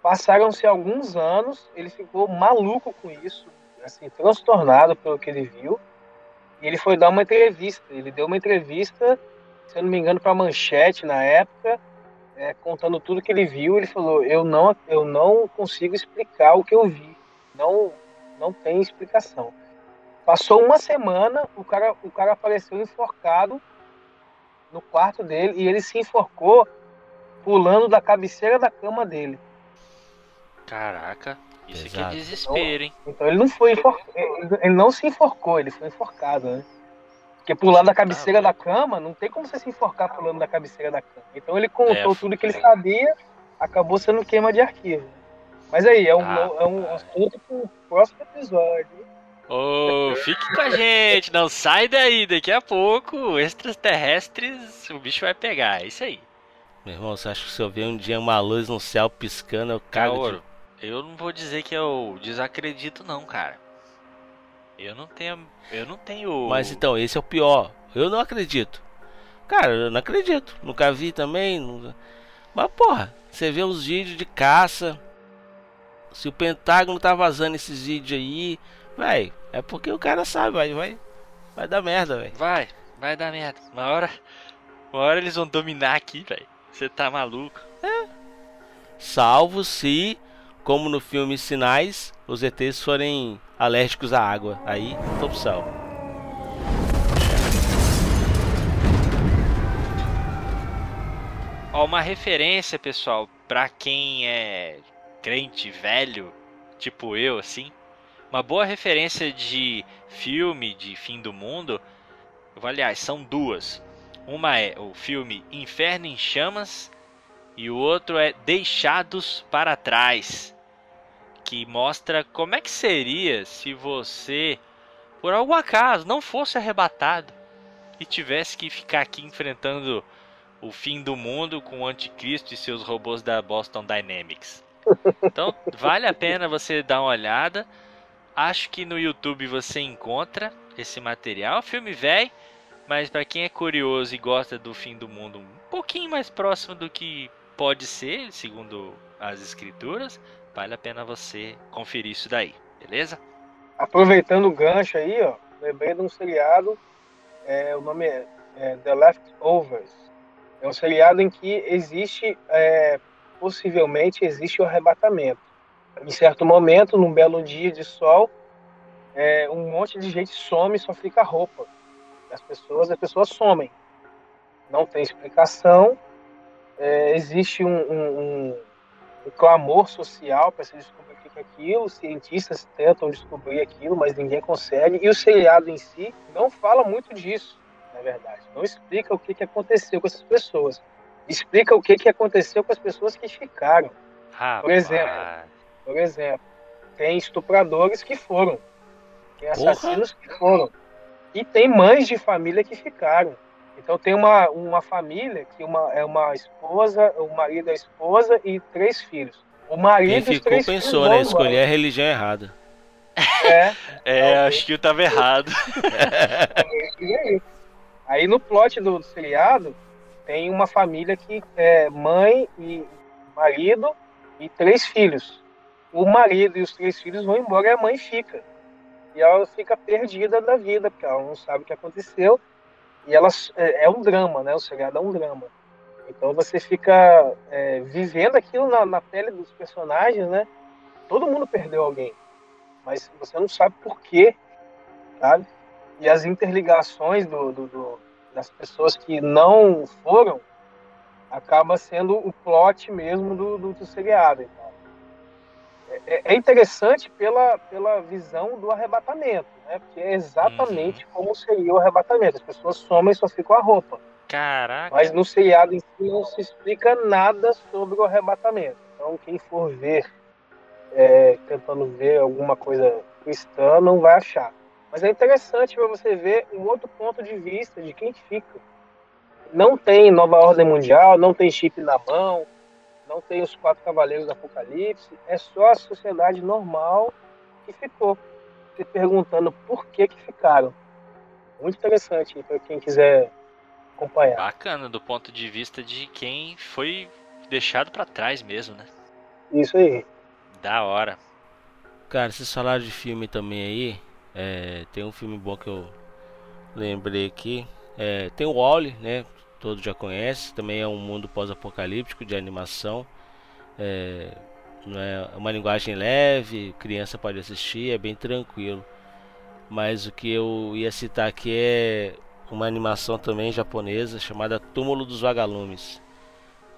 B: Passaram-se alguns anos, ele ficou maluco com isso, assim, transtornado pelo que ele viu. E ele foi dar uma entrevista. Ele deu uma entrevista, se eu não me engano, para a Manchete na época, é, contando tudo que ele viu. Ele falou: eu não, eu não consigo explicar o que eu vi. Não, não tem explicação. Passou uma semana, o cara, o cara apareceu enforcado no quarto dele e ele se enforcou pulando da cabeceira da cama dele.
A: Caraca, isso Exato. aqui é desespero,
B: hein? Então, então ele não foi enforcado, ele não se enforcou, ele foi enforcado, né? Porque pular da cabeceira da cama, não tem como você se enforcar pulando da cabeceira da cama. Então ele contou é, tudo que ele sabia, acabou sendo queima de arquivo. Mas aí, é um, ah, é um assunto próximo episódio.
A: Ô, oh, fique com a gente, não sai daí, daqui a pouco, extraterrestres, o bicho vai pegar, é isso aí.
C: Meu irmão, você acha que se eu ver um dia uma luz no céu piscando, eu cago
A: de... Eu não vou dizer que eu desacredito não, cara. Eu não tenho, eu não tenho...
C: Mas então, esse é o pior, eu não acredito. Cara, eu não acredito, nunca vi também, nunca... Mas porra, você vê os vídeos de caça se o Pentágono tá vazando esses vídeos aí, vai, é porque o cara sabe, vai, vai, vai dar merda, velho.
A: Vai, vai dar merda. Uma hora, uma hora eles vão dominar aqui, velho. Você tá maluco?
C: Salvo se, como no filme Sinais, os ETs forem alérgicos à água. Aí, top salvo.
A: Ó, uma referência, pessoal, pra quem é crente velho, tipo eu, assim. Uma boa referência de filme de fim do mundo. Aliás, são duas. Uma é o filme Inferno em Chamas e o outro é Deixados para Trás, que mostra como é que seria se você, por algum acaso, não fosse arrebatado e tivesse que ficar aqui enfrentando o fim do mundo com o anticristo e seus robôs da Boston Dynamics. Então, vale a pena você dar uma olhada. Acho que no YouTube você encontra esse material. Filme velho, mas para quem é curioso e gosta do fim do mundo um pouquinho mais próximo do que pode ser, segundo as escrituras, vale a pena você conferir isso daí, beleza?
B: Aproveitando o gancho aí, ó, lembrei de um seriado, é, o nome é, é The Leftovers. É um seriado em que existe, é, possivelmente, existe o arrebatamento. Em certo momento, num belo dia de sol, é, um monte de gente some e só fica roupa. As pessoas, as pessoas somem. Não tem explicação. É, existe um, um, um, clamor social para se descobrir o que é aquilo. Os cientistas tentam descobrir aquilo, mas ninguém consegue. E o seriado em si não fala muito disso, na verdade. Não explica o que aconteceu com essas pessoas. Explica o que, que aconteceu com as pessoas que ficaram. Por exemplo, por exemplo, tem estupradores que foram, tem assassinos Porra. que foram, e tem mães de família que ficaram. Então tem uma, uma família que uma, é uma esposa, o marido, a esposa e três filhos. O marido
C: Quem ficou pensou, né? Escolher a religião errada.
A: É, [LAUGHS] é acho que eu tava errado. [LAUGHS]
B: Aí no plot do seriado tem uma família que é mãe e marido e três filhos. O marido e os três filhos vão embora e a mãe fica. E ela fica perdida da vida, porque ela não sabe o que aconteceu. E ela é, é um drama, né? O seriado é um drama. Então você fica é, vivendo aquilo na, na, pele dos personagens, né? Todo mundo perdeu alguém, mas você não sabe por quê, sabe? E as interligações do, do, do, das pessoas que não foram acaba sendo o plot mesmo do, do, do seriado. Então. É, é, interessante pela, pela visão do arrebatamento, né? Porque é exatamente uhum. como seria o arrebatamento. As pessoas somem e só ficam a roupa.
A: Caraca.
B: Mas no seriado em si não se explica nada sobre o arrebatamento. Então quem for ver, é, tentando ver alguma coisa cristã, não vai achar. Mas é interessante para você ver um outro ponto de vista de quem fica. Não tem nova ordem mundial, não tem chip na mão, não tem os quatro cavaleiros do Apocalipse, é só a sociedade normal que ficou. Se perguntando por que que ficaram. Muito interessante para quem quiser acompanhar.
A: Bacana, do ponto de vista de quem foi deixado para trás mesmo, né?
B: Isso aí.
A: Da hora.
C: Cara, vocês falaram de filme também aí. É, tem um filme bom que eu lembrei aqui. É, tem o Wally, né? Todos já conhecem. Também é um mundo pós-apocalíptico de animação. É, é uma linguagem leve, criança pode assistir, é bem tranquilo. Mas o que eu ia citar aqui é uma animação também japonesa chamada Túmulo dos Vagalumes.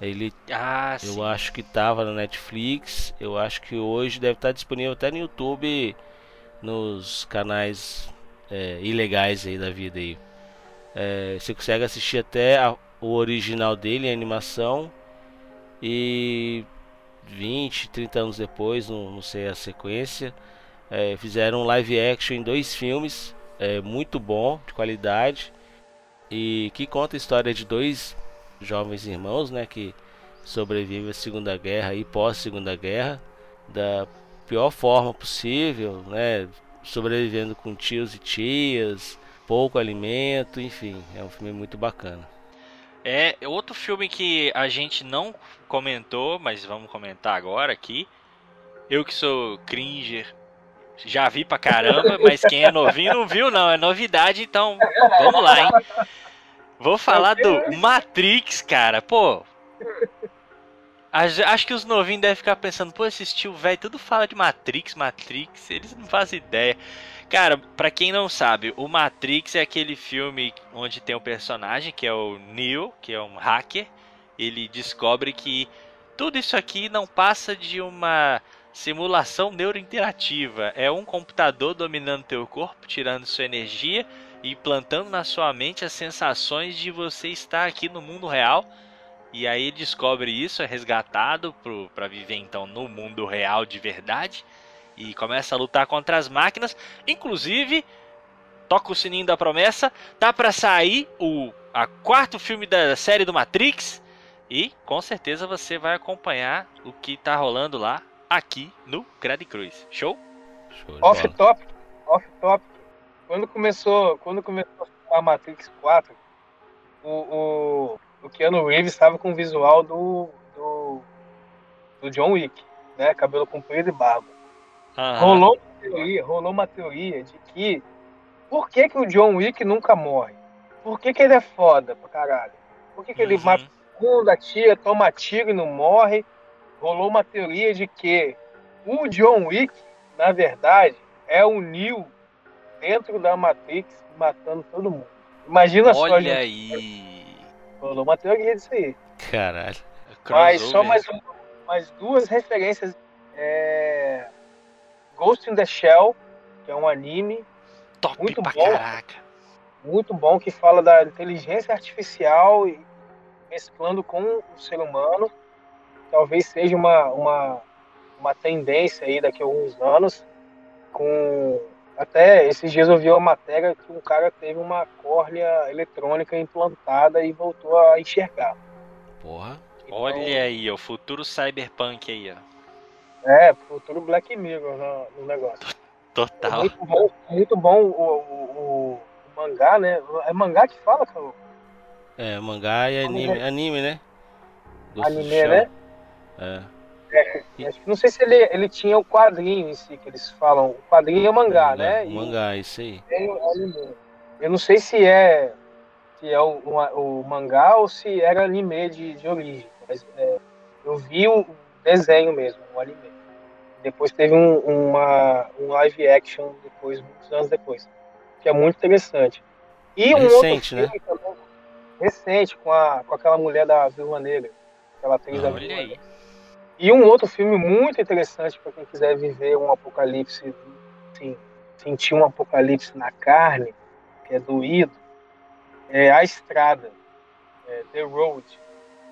C: Ele,
A: ah,
C: eu
A: sim.
C: acho que estava na Netflix. Eu acho que hoje deve estar disponível até no YouTube nos canais é, ilegais aí da vida aí. É, você consegue assistir até a, o original dele, a animação, e 20, 30 anos depois, não, não sei a sequência, é, fizeram live action em dois filmes, é, muito bom, de qualidade, e que conta a história de dois jovens irmãos, né, que sobrevivem à Segunda Guerra e pós Segunda Guerra, da pior forma possível, né? Sobrevivendo com tios e tias, pouco alimento, enfim, é um filme muito bacana.
A: É outro filme que a gente não comentou, mas vamos comentar agora aqui. Eu que sou cringer, já vi pra caramba, [LAUGHS] mas quem é novinho não viu, não. É novidade, então vamos lá, hein? Vou falar do Matrix, cara. Pô. Acho que os novinhos devem ficar pensando, pô, esse tio velho tudo fala de Matrix, Matrix, eles não fazem ideia. Cara, pra quem não sabe, o Matrix é aquele filme onde tem um personagem que é o Neo, que é um hacker. Ele descobre que tudo isso aqui não passa de uma simulação neurointerativa. É um computador dominando teu corpo, tirando sua energia e plantando na sua mente as sensações de você estar aqui no mundo real. E aí descobre isso, é resgatado para viver então no mundo real de verdade e começa a lutar contra as máquinas. Inclusive, toca o sininho da promessa, tá para sair o a quarto filme da série do Matrix e com certeza você vai acompanhar o que tá rolando lá aqui no Grad Cruz. Show?
B: Show off top, off top. Quando começou, quando começou a Matrix 4, o, o, o Keanu Reeves estava com o visual do, do, do John Wick, né? Cabelo comprido e barba. Uhum. Rolou uma teoria, rolou uma teoria de que por que, que o John Wick nunca morre? Por que, que ele é foda pra caralho? Por que, que ele uhum. mata mundo, atira, toma tiro e não morre? Rolou uma teoria de que o John Wick, na verdade, é o Neo dentro da Matrix matando todo mundo. Imagina
A: só. Olha aí.
B: Rolou uma teoria disso aí.
C: Caralho.
B: Mas só mais, mais duas referências. É... Ghost in the Shell, que é um anime.
A: Top
B: muito
A: pra
B: bom,
A: caraca.
B: Muito bom, que fala da inteligência artificial e mesclando com o ser humano. Talvez seja uma, uma, uma tendência aí daqui a alguns anos com até esses dias eu vi uma matéria que um cara teve uma córnea eletrônica implantada e voltou a enxergar.
A: Porra. Então, Olha aí, o futuro cyberpunk aí, ó.
B: É, futuro Black Mirror no, no negócio.
A: Total. É
B: muito bom, muito bom o, o, o, mangá, né? É mangá que fala, cara?
C: É, mangá e anime, anime né?
B: anime, né?
C: É.
B: É, não sei se ele, ele tinha o quadrinho em si, que eles falam. O quadrinho é o mangá,
C: é,
B: né?
C: O mangá, isso aí.
B: Eu não sei se é, se é o, o, o mangá ou se era anime de, de origem. Mas é, eu vi o desenho mesmo, o anime. Depois teve um, uma, um live action depois, muitos anos depois. Que é muito interessante. E um
C: recente,
B: outro
C: filme
B: né? também, recente, com, a, com aquela mulher da Viúva Negra. Aquela atriz
A: ah, Olha aí.
B: E um outro filme muito interessante para quem quiser viver um apocalipse, sentir um apocalipse na carne, que é doído, é A Estrada, é The Road.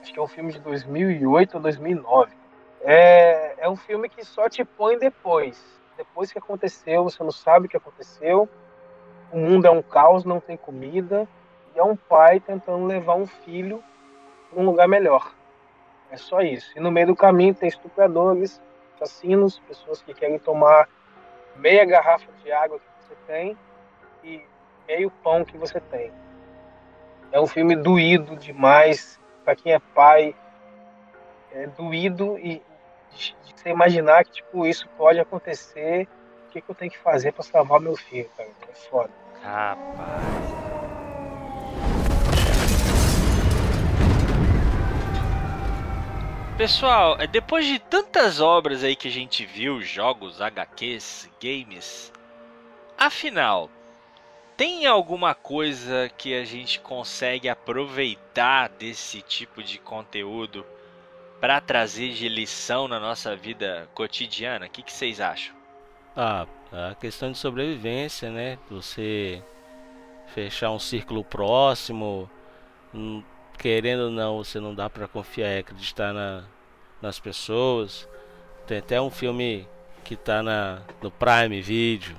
B: Acho que é um filme de 2008 ou 2009. É, é um filme que só te põe depois. Depois que aconteceu, você não sabe o que aconteceu. O mundo é um caos, não tem comida. E é um pai tentando levar um filho para um lugar melhor. É só isso. E no meio do caminho tem estupradores, assassinos, pessoas que querem tomar meia garrafa de água que você tem e meio pão que você tem. É um filme doído demais para quem é pai. É doído e de, você imaginar que tipo isso pode acontecer. O que, que eu tenho que fazer para salvar meu filho, cara? É foda.
A: Rapaz. Pessoal, é, depois de tantas obras aí que a gente viu, jogos, HQs, games, afinal, tem alguma coisa que a gente consegue aproveitar desse tipo de conteúdo para trazer de lição na nossa vida cotidiana? O que, que vocês acham?
C: Ah, a questão de sobrevivência, né? Você fechar um círculo próximo, hum, querendo ou não, você não dá para confiar e acreditar na, nas pessoas. Tem até um filme que tá na, no Prime Video,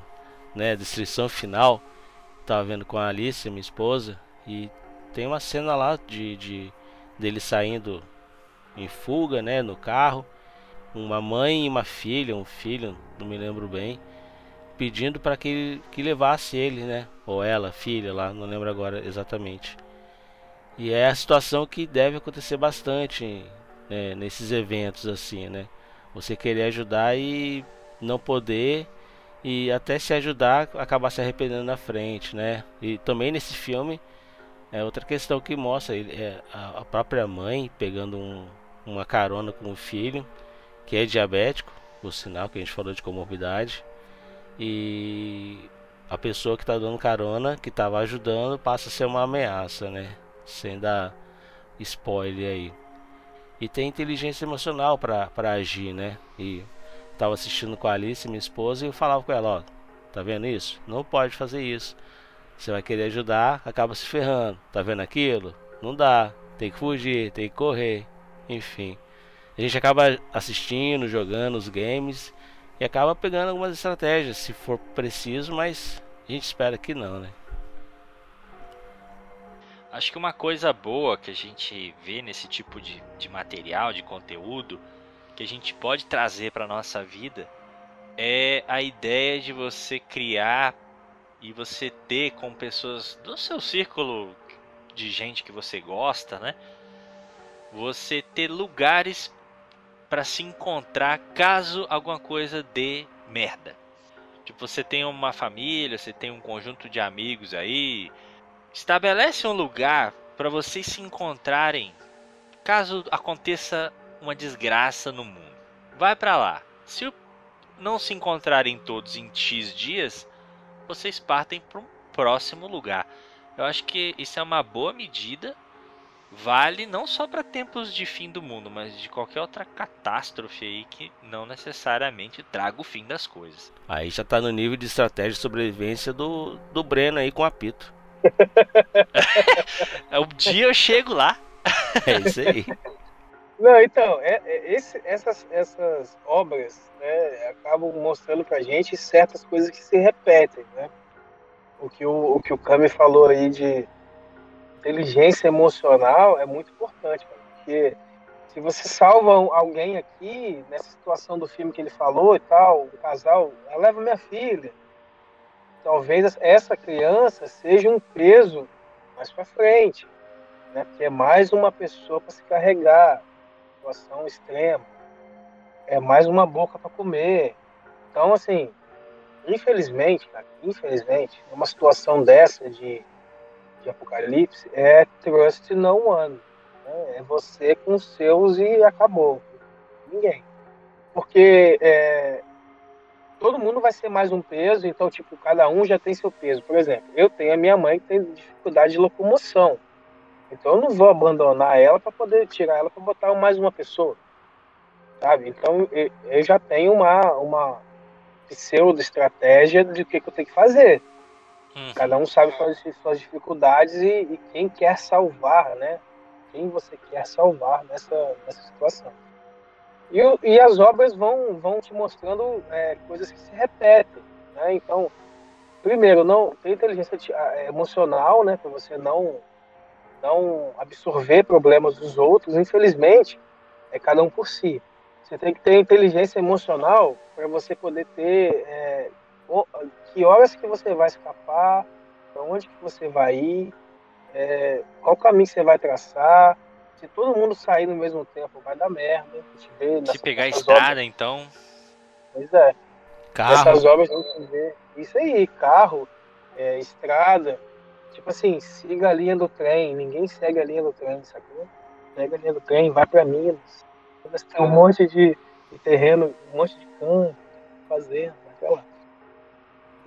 C: né? Descrição final. Tava vendo com a Alice, minha esposa, e tem uma cena lá de, de dele saindo em fuga, né? No carro. Uma mãe e uma filha, um filho, não me lembro bem, pedindo para que, que levasse ele, né? Ou ela, filha lá, não lembro agora exatamente. E é a situação que deve acontecer bastante né, nesses eventos assim, né? Você querer ajudar e não poder e até se ajudar acabar se arrependendo na frente, né? E também nesse filme é outra questão que mostra é a própria mãe pegando um, uma carona com o filho que é diabético, por sinal que a gente falou de comorbidade e a pessoa que está dando carona, que estava ajudando, passa a ser uma ameaça, né? Sem dar spoiler aí. E tem inteligência emocional para agir, né? E tava assistindo com a Alice, minha esposa, e eu falava com ela, ó, tá vendo isso? Não pode fazer isso. Você vai querer ajudar, acaba se ferrando. Tá vendo aquilo? Não dá. Tem que fugir, tem que correr. Enfim. A gente acaba assistindo, jogando os games e acaba pegando algumas estratégias, se for preciso, mas a gente espera que não, né?
A: Acho que uma coisa boa que a gente vê nesse tipo de, de material, de conteúdo, que a gente pode trazer para nossa vida é a ideia de você criar e você ter com pessoas do seu círculo de gente que você gosta, né? Você ter lugares para se encontrar caso alguma coisa dê merda. Tipo, você tem uma família, você tem um conjunto de amigos aí, estabelece um lugar para vocês se encontrarem caso aconteça uma desgraça no mundo. Vai para lá. Se não se encontrarem todos em X dias, vocês partem para um próximo lugar. Eu acho que isso é uma boa medida. Vale não só para tempos de fim do mundo, mas de qualquer outra catástrofe aí que não necessariamente traga o fim das coisas.
C: Aí já tá no nível de estratégia de sobrevivência do, do Breno aí com o apito.
A: Um dia eu chego lá.
C: É isso aí.
B: Não, então, é, é, esse, essas, essas obras né, acabam mostrando pra gente certas coisas que se repetem, né? O que o, o, que o Kami falou aí de inteligência emocional é muito importante, porque se você salva alguém aqui, nessa situação do filme que ele falou e tal, o casal, ela leva minha filha. Talvez essa criança seja um peso mais para frente, né? Porque é mais uma pessoa para se carregar, situação extrema. É mais uma boca para comer. Então, assim, infelizmente, cara, infelizmente, numa situação dessa de, de apocalipse, é trust não one. Né? É você com os seus e acabou. Ninguém. Porque é, todo mundo vai ser mais um peso, então, tipo, cada um já tem seu peso. Por exemplo, eu tenho a minha mãe que tem dificuldade de locomoção. Então eu não vou abandonar ela para poder tirar ela para botar mais uma pessoa. Sabe? Então eu já tenho uma, uma pseudo estratégia de que, que eu tenho que fazer. Uhum. Cada um sabe suas, suas dificuldades e, e, quem quer salvar, né? Quem você quer salvar nessa, nessa situação. E, e as obras vão, vão te mostrando é, coisas que se repetem. Né? Então, primeiro, não tem inteligência emocional, né? Para você não não absorver problemas dos outros. Infelizmente, é cada um por si. Você tem que ter inteligência emocional para você poder ter é, que horas que você vai escapar, para onde que você vai ir, é, qual caminho você vai traçar. Se todo mundo sair no mesmo tempo, vai dar merda.
A: Se pegar a estrada, obras. então.
B: Pois é.
C: Carro.
B: Essas obras a gente vê. Isso aí, carro, é, estrada. Tipo assim, siga a linha do trem, ninguém segue a linha do trem, sacou? Pega a linha do trem, vai para Minas. Tem um monte de, de, terreno, um monte de campo, fazenda, lá.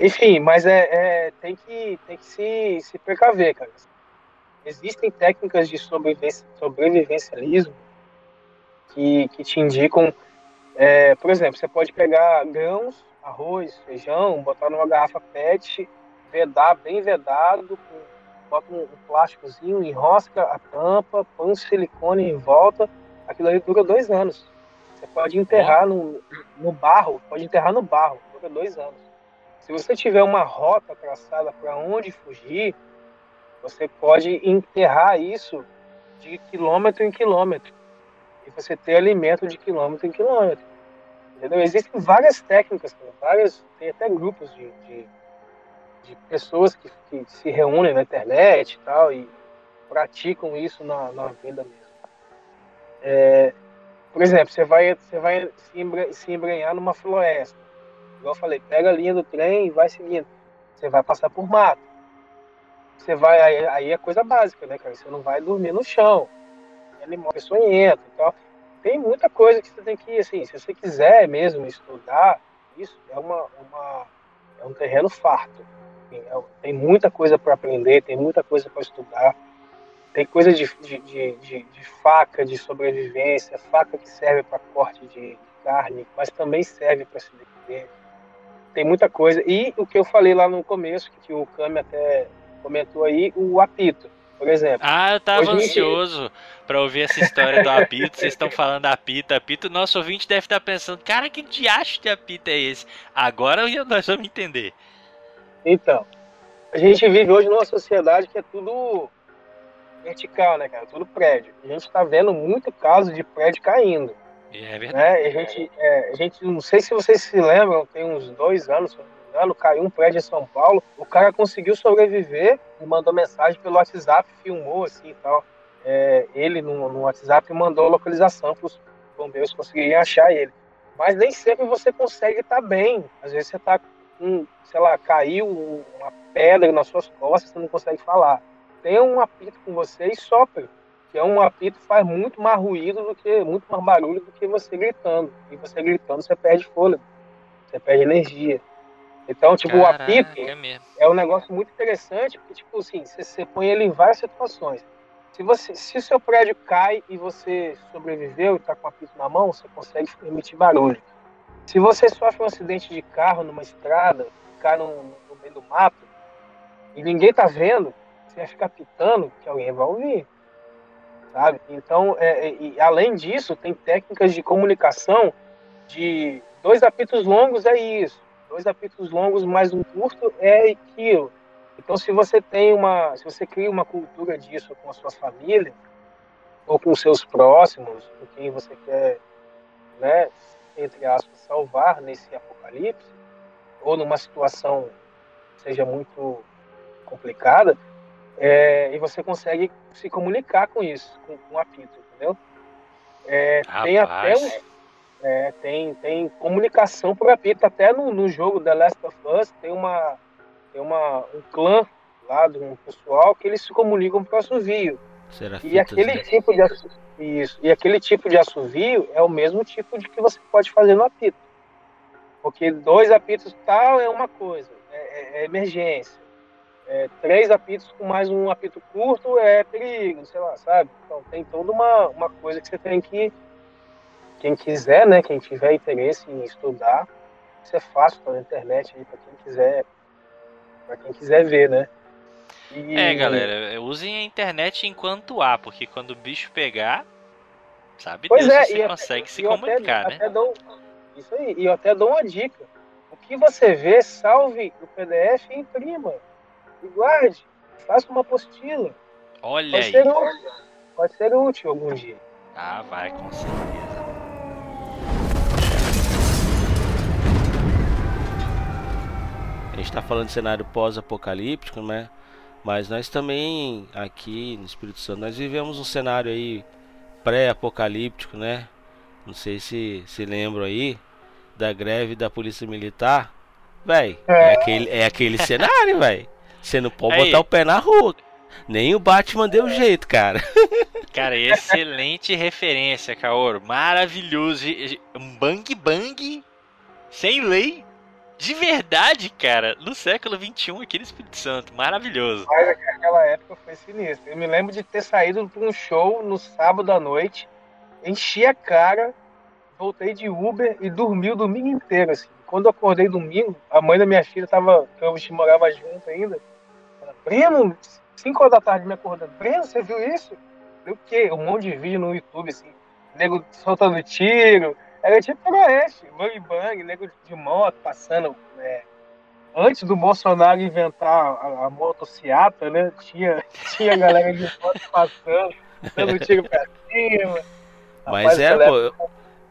B: Enfim, mas é, é, tem que, tem que se, se precaver, cara. Existem técnicas de sobrevivencialismo que, que te indicam, é, por exemplo, você pode pegar grãos, arroz, feijão, botar numa garrafa PET vedar bem vedado, bota um, um plásticozinho, enrosca a tampa, põe um silicone em volta, aquilo ali dura dois anos. Você pode enterrar no, no barro, pode enterrar no barro, dura dois anos. Se você tiver uma rota traçada para onde fugir, você pode enterrar isso de quilômetro em quilômetro. E você ter alimento de quilômetro em quilômetro. Entendeu? Existem várias técnicas, várias, tem até grupos de, de de pessoas que, que, se reúnem na internet e tal e praticam isso na, na vida mesmo. É, por exemplo, você vai, você vai se, embrenhar numa floresta. Igual eu falei, pega a linha do trem e vai seguindo. Você vai passar por mato. Você vai, aí, aí é coisa básica, né, cara? Você não vai dormir no chão. É animal peçonhento e tal. Tem muita coisa que você tem que, assim, se você quiser mesmo estudar, isso é uma, uma é um terreno farto. Tem, é- tem muita coisa para aprender, tem muita coisa para estudar. Tem coisa de, de, de, de- faca de sobrevivência, faca que serve para corte de carne, mas também serve para se defender. Tem muita coisa. E o que eu falei lá no começo, que o Kami até comentou aí, o apito, por exemplo.
A: Ah, eu tava
B: Hoje
A: ansioso pra ouvir essa história do apito. Vocês estão falando apito, apito. Nosso ouvinte deve estar pensando, cara, que diacho de apito é esse? Agora nós vamos entender.
B: Então, a gente vive hoje numa sociedade que é tudo vertical, né, cara? Tudo prédio. A gente está vendo muito caso de prédio caindo.
A: É verdade.
B: né? A gente, é, a gente, não sei se vocês se lembram, tem uns dois anos, caiu um prédio em São Paulo. O cara conseguiu sobreviver e mandou mensagem pelo WhatsApp, filmou assim e tal. É, ele no, no WhatsApp mandou localização para os bombeiros conseguirem achar ele. Mas nem sempre você consegue estar bem. Às vezes você está com, sei lá, caiu uma pedra nas suas costas, você não consegue falar. Tenha um apito com você e sopre que é um apito faz muito mais ruído do que muito mais barulho do que você gritando. E você gritando, você perde fôlego, você perde energia. Então, tipo, o apito
A: Caraca, é
B: é um negócio muito interessante, porque, tipo assim, você, você põe ele em várias situações. Se, você, se o seu prédio cai e você sobreviveu e está com o apito na mão, você consegue emitir barulho. Se você sofre um acidente de carro numa estrada, cai no, no meio do mato, e ninguém tá vendo, você vai ficar pitando que alguém vai ouvir. Sabe? Então, é, é, além disso, tem técnicas de comunicação de dois apitos longos é isso, dois apitos longos mais um curto é aquilo. Então, se você tem uma, se você cria uma cultura disso com a sua família ou com seus próximos, com quem você quer, né, entre aspas, salvar nesse apocalipse, ou numa situação que seja muito complicada, é, e você consegue se comunicar com isso, com, com o apito, entendeu? É, tem até um, é, tem, tem comunicação por apito, até no, no jogo The Last of Us tem uma tem uma, um clã lá de um pessoal que eles se comunicam por assovio. E aquele tipo de assu- isso, e aquele tipo de assovio é o mesmo tipo de que você pode fazer no apito. Porque dois apitos tal é uma coisa, é, é- é emergência. É, três apitos com mais um apito curto é perigo, sei lá, sabe? Então tem toda uma, uma coisa que você tem que. Quem quiser, né? Quem tiver interesse em estudar, isso é fácil tá na internet aí para quem quiser. para quem quiser ver, né? E-
A: É, galera, usem a internet enquanto há, porque quando o bicho pegar, sabe
B: Pois
A: Deus
B: é,
A: se você consegue se
B: e eu até-
A: comunicar, né?
B: até dou- isso aí, e eu até dou uma dica. O que você vê, salve o PDF e imprima. E guarde. Faça uma apostila.
A: Olha
B: Pode
A: aí.
B: ser útil. Pode ser útil algum dia.
A: Ah, vai, com certeza.
C: A gente tá falando de cenário pós-apocalíptico, né? Mas nós também, aqui no Espírito Santo, nós vivemos um cenário aí pré-apocalíptico, né? Não sei se se lembram aí da greve da Polícia Militar. Véi, é,
B: É.
C: aquele, é aquele [LAUGHS] cenário, véi. Você não pode
A: Aí.
C: botar o pé na rua. Nem o Batman deu jeito, cara. [LAUGHS]
A: Cara, excelente referência, Kaoro. Maravilhoso. Um bang bang sem lei. De verdade, cara. No século XXI aqui no Espírito Santo. Maravilhoso.
B: Mas aquela época foi sinistra. Eu me lembro de ter saído para um show no sábado à noite, enchi a cara, voltei de Uber e dormi o domingo inteiro. Assim. Quando eu acordei domingo, a mãe da minha filha tava, que eu morava junto ainda. Ela, Breno, 5 horas da tarde me acordando. Breno, você viu isso? Eu, o quê? Um monte de vídeo no YouTube, assim. Nego soltando tiro. Era tipo faroeste, bang bang, nego de moto passando. é, antes do Bolsonaro inventar a, a motociata, né? Tinha, [LAUGHS] tinha galera de moto passando, dando tiro pra cima.
C: Mas
B: aquela
C: pô. Eu,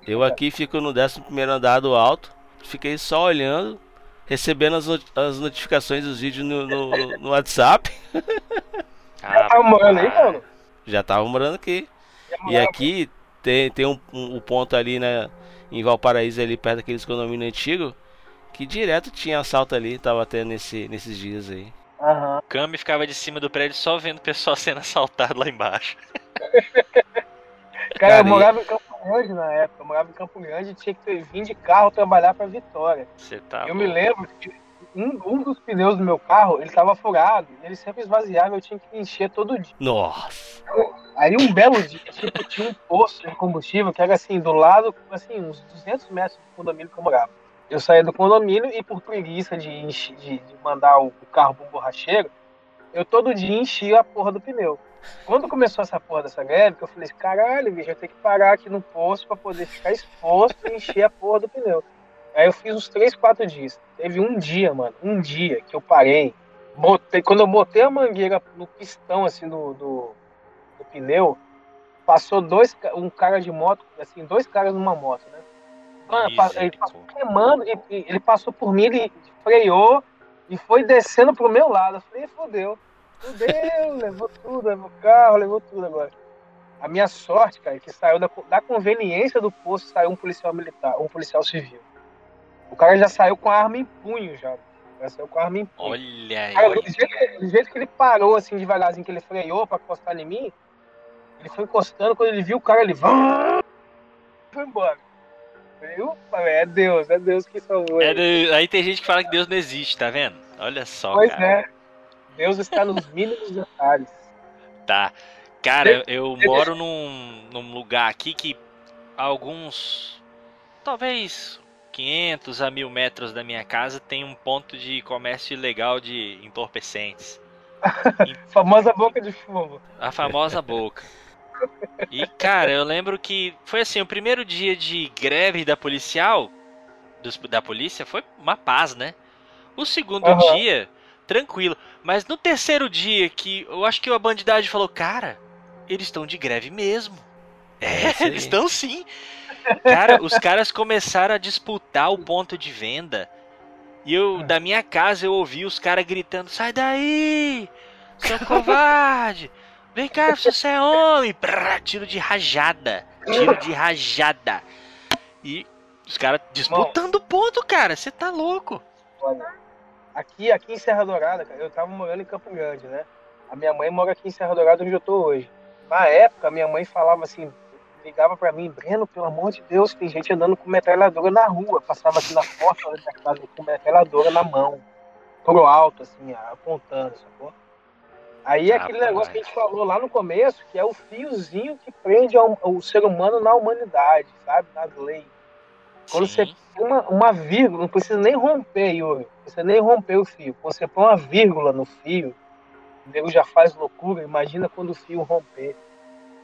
C: eu aqui fico no 11 andar do alto, fiquei só olhando, recebendo as, not- as notificações dos vídeos no, no- no WhatsApp. [LAUGHS]
B: Já tá morando aí, mano?
C: Já tava morando aqui. E aqui tem, tem um, um, um ponto ali né, em Valparaíso, ali perto daqueles condomínios antigos, que direto tinha assalto ali, tava tendo nesse, nesses dias aí.
B: Aham.
A: O Cami ficava de cima do prédio só vendo o pessoal [LAUGHS] sendo assaltado lá embaixo.
B: Cara, eu
C: e-
B: morava em Campo Grande na época. Eu morava em Campo Grande e tinha que vir de carro trabalhar pra Vitória.
A: Você tá.
B: eu
A: louco.
B: me lembro que um, um dos pneus do meu carro, ele tava furado. Ele sempre esvaziava, eu tinha que encher todo dia.
C: Nossa!
B: Aí um belo dia, tipo, tinha um posto de combustível que era assim, do lado, assim, uns 200 metros do condomínio que eu morava. Eu saía do condomínio e por preguiça de, enche- de, de mandar o, carro pro borracheiro, eu todo dia enchia a porra do pneu. Quando começou essa porra dessa greve, eu falei, caralho, bicho, eu tenho que parar aqui no posto pra poder ficar exposto e encher a porra do pneu. Aí eu fiz uns 3, 4 dias. Teve um dia, mano, um dia que eu parei, botei, quando eu botei a mangueira no pistão, assim, do, do, do pneu, passou dois, um cara de moto, assim, dois caras numa moto, né? Mano, pa- ele passou queimando, e- e ele passou por mim, ele freou e foi descendo pro meu lado. Eu falei, fodeu. Fodeu, [LAUGHS] levou tudo, levou o carro, levou tudo agora. A minha sorte, cara, é que saiu da, da conveniência do posto, saiu um policial militar, um policial civil. O cara já saiu com a arma em punho já. Já saiu com a arma em punho.
A: Olha
B: Cara,
A: aí.
B: do jeito, do jeito que ele parou assim devagarzinho, que ele freou pra encostar em mim, ele foi encostando, quando ele viu o cara, ele foi embora. Eu velho, é Deus, é Deus que salvou.
A: É do- Aí tem gente que fala que Deus não existe, tá vendo? Olha só,
B: pois
A: cara.
B: é, Deus está nos mínimos detalhes.
A: Tá. Cara, eu moro num, num lugar aqui que alguns. Talvez 500 a mil metros da minha casa tem um ponto de comércio ilegal de entorpecentes. [LAUGHS]
B: Famosa boca de fumo.
A: A famosa boca. E, cara, eu lembro que foi assim: o primeiro dia de greve da policial, dos- da polícia, foi uma paz, né? O segundo
B: Aham.
A: dia, tranquilo. Mas no terceiro dia, que eu acho que a bandidagem falou: cara, eles estão de greve mesmo. É, [LAUGHS] eles estão sim. Cara, os caras começaram a disputar o ponto de venda. E eu, da minha casa, eu ouvi os caras gritando: sai daí, seu covarde! Vem cá, você é homem! Tiro de rajada. Tiro de rajada. E os caras disputando ponto, cara. Você tá louco.
B: Olha, aqui, aqui em Serra Dourada, cara, eu tava morando em Campo Grande, né? A minha mãe mora aqui em Serra Dourada, onde eu tô hoje. Na época, minha mãe falava assim, ligava pra mim, Breno, pelo amor de Deus, tem gente andando com metralhadora na rua. Passava aqui na porta da minha casa com metralhadora na mão, pro alto, assim, apontando, sacou? Aí é aquele negócio que a gente falou lá no começo, que é o fiozinho que prende ao- o ser humano na humanidade, sabe? Nas leis. Quando você
A: Sim.
B: põe uma, uma vírgula, não precisa nem romper, Yuri. Não precisa nem romper o fio. Quando você põe uma vírgula no fio, o nego já faz loucura. Imagina quando o fio romper.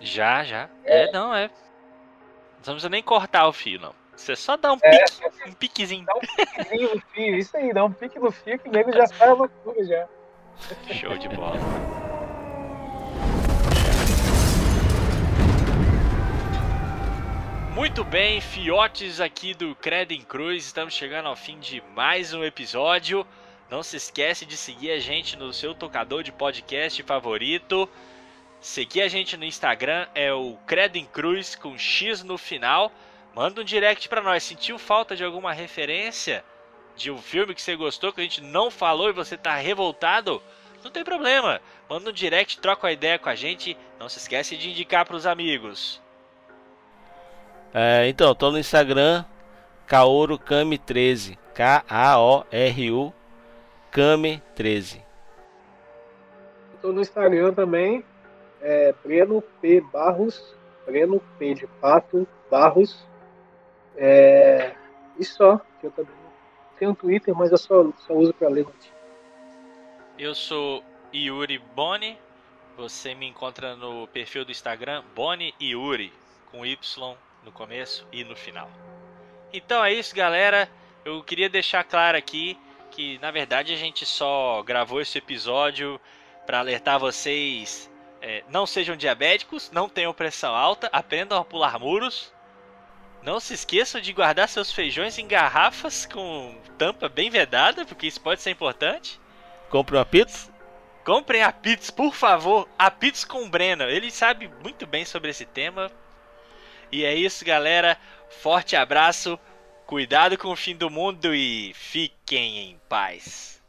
A: Já, já. É, não, é. Não precisa nem cortar o fio, não. Você só dá um pique, um piquezinho.
B: Dá um piquezinho no fio, isso aí, dá um pique no fio que o nego já sai a loucura já.
A: Show de bola. Muito bem, fiotes aqui do Credem Cruz, estamos chegando ao fim de mais um episódio. Não se esquece de seguir a gente no seu tocador de podcast favorito. Seguir a gente no Instagram é o Credem Cruz com X no final. Manda um direct pra nós. Sentiu falta de alguma referência de um filme que você gostou que a gente não falou e você tá revoltado? Não tem problema. Manda um direct, troca uma ideia com a gente. Não se esquece de indicar pros amigos.
C: É, então, tô no Instagram, Kaoru Kami 13. K-A-O-R-U Kami 13.
B: Tô no Instagram também, é Breno P. Barros, Breno P. de Pato Barros. É, e só, que eu também tenho um Twitter, mas eu só, só uso pra ler notícias.
A: Eu sou Yuri Boni. Você me encontra no perfil do Instagram Boni Yuri com Y no começo e no final. Então é isso, galera. Eu queria deixar claro aqui que na verdade a gente só gravou esse episódio para alertar vocês. É, não sejam diabéticos, não tenham pressão alta, aprendam a pular muros. Não se esqueçam de guardar seus feijões em garrafas com tampa bem vedada, porque isso pode ser importante.
C: Compre uma pizza?
A: Comprem a Pits, por favor. A Pits com o Breno. Ele sabe muito bem sobre esse tema. E é isso, galera. Forte abraço. Cuidado com o fim do mundo e fiquem em paz.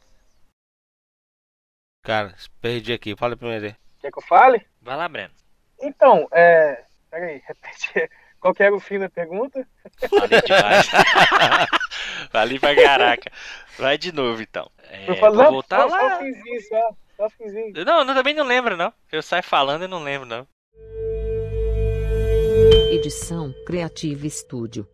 C: Cara, perdi aqui. Fala primeiro aí.
B: Quer que eu fale?
A: Vai lá, Breno.
B: Então, é. Peraí, [LAUGHS] repete. Qual que era o fim da pergunta?
A: Falei demais. [LAUGHS] Falei pra caraca. Vai de novo, então. É,
B: eu falo,
A: vou voltar
B: só, só
A: lá.
B: o finzinho, só. Só o finzinho.
A: Não, eu também não lembro, não. Eu saio falando e não lembro, não.
F: Edição Creative Studio.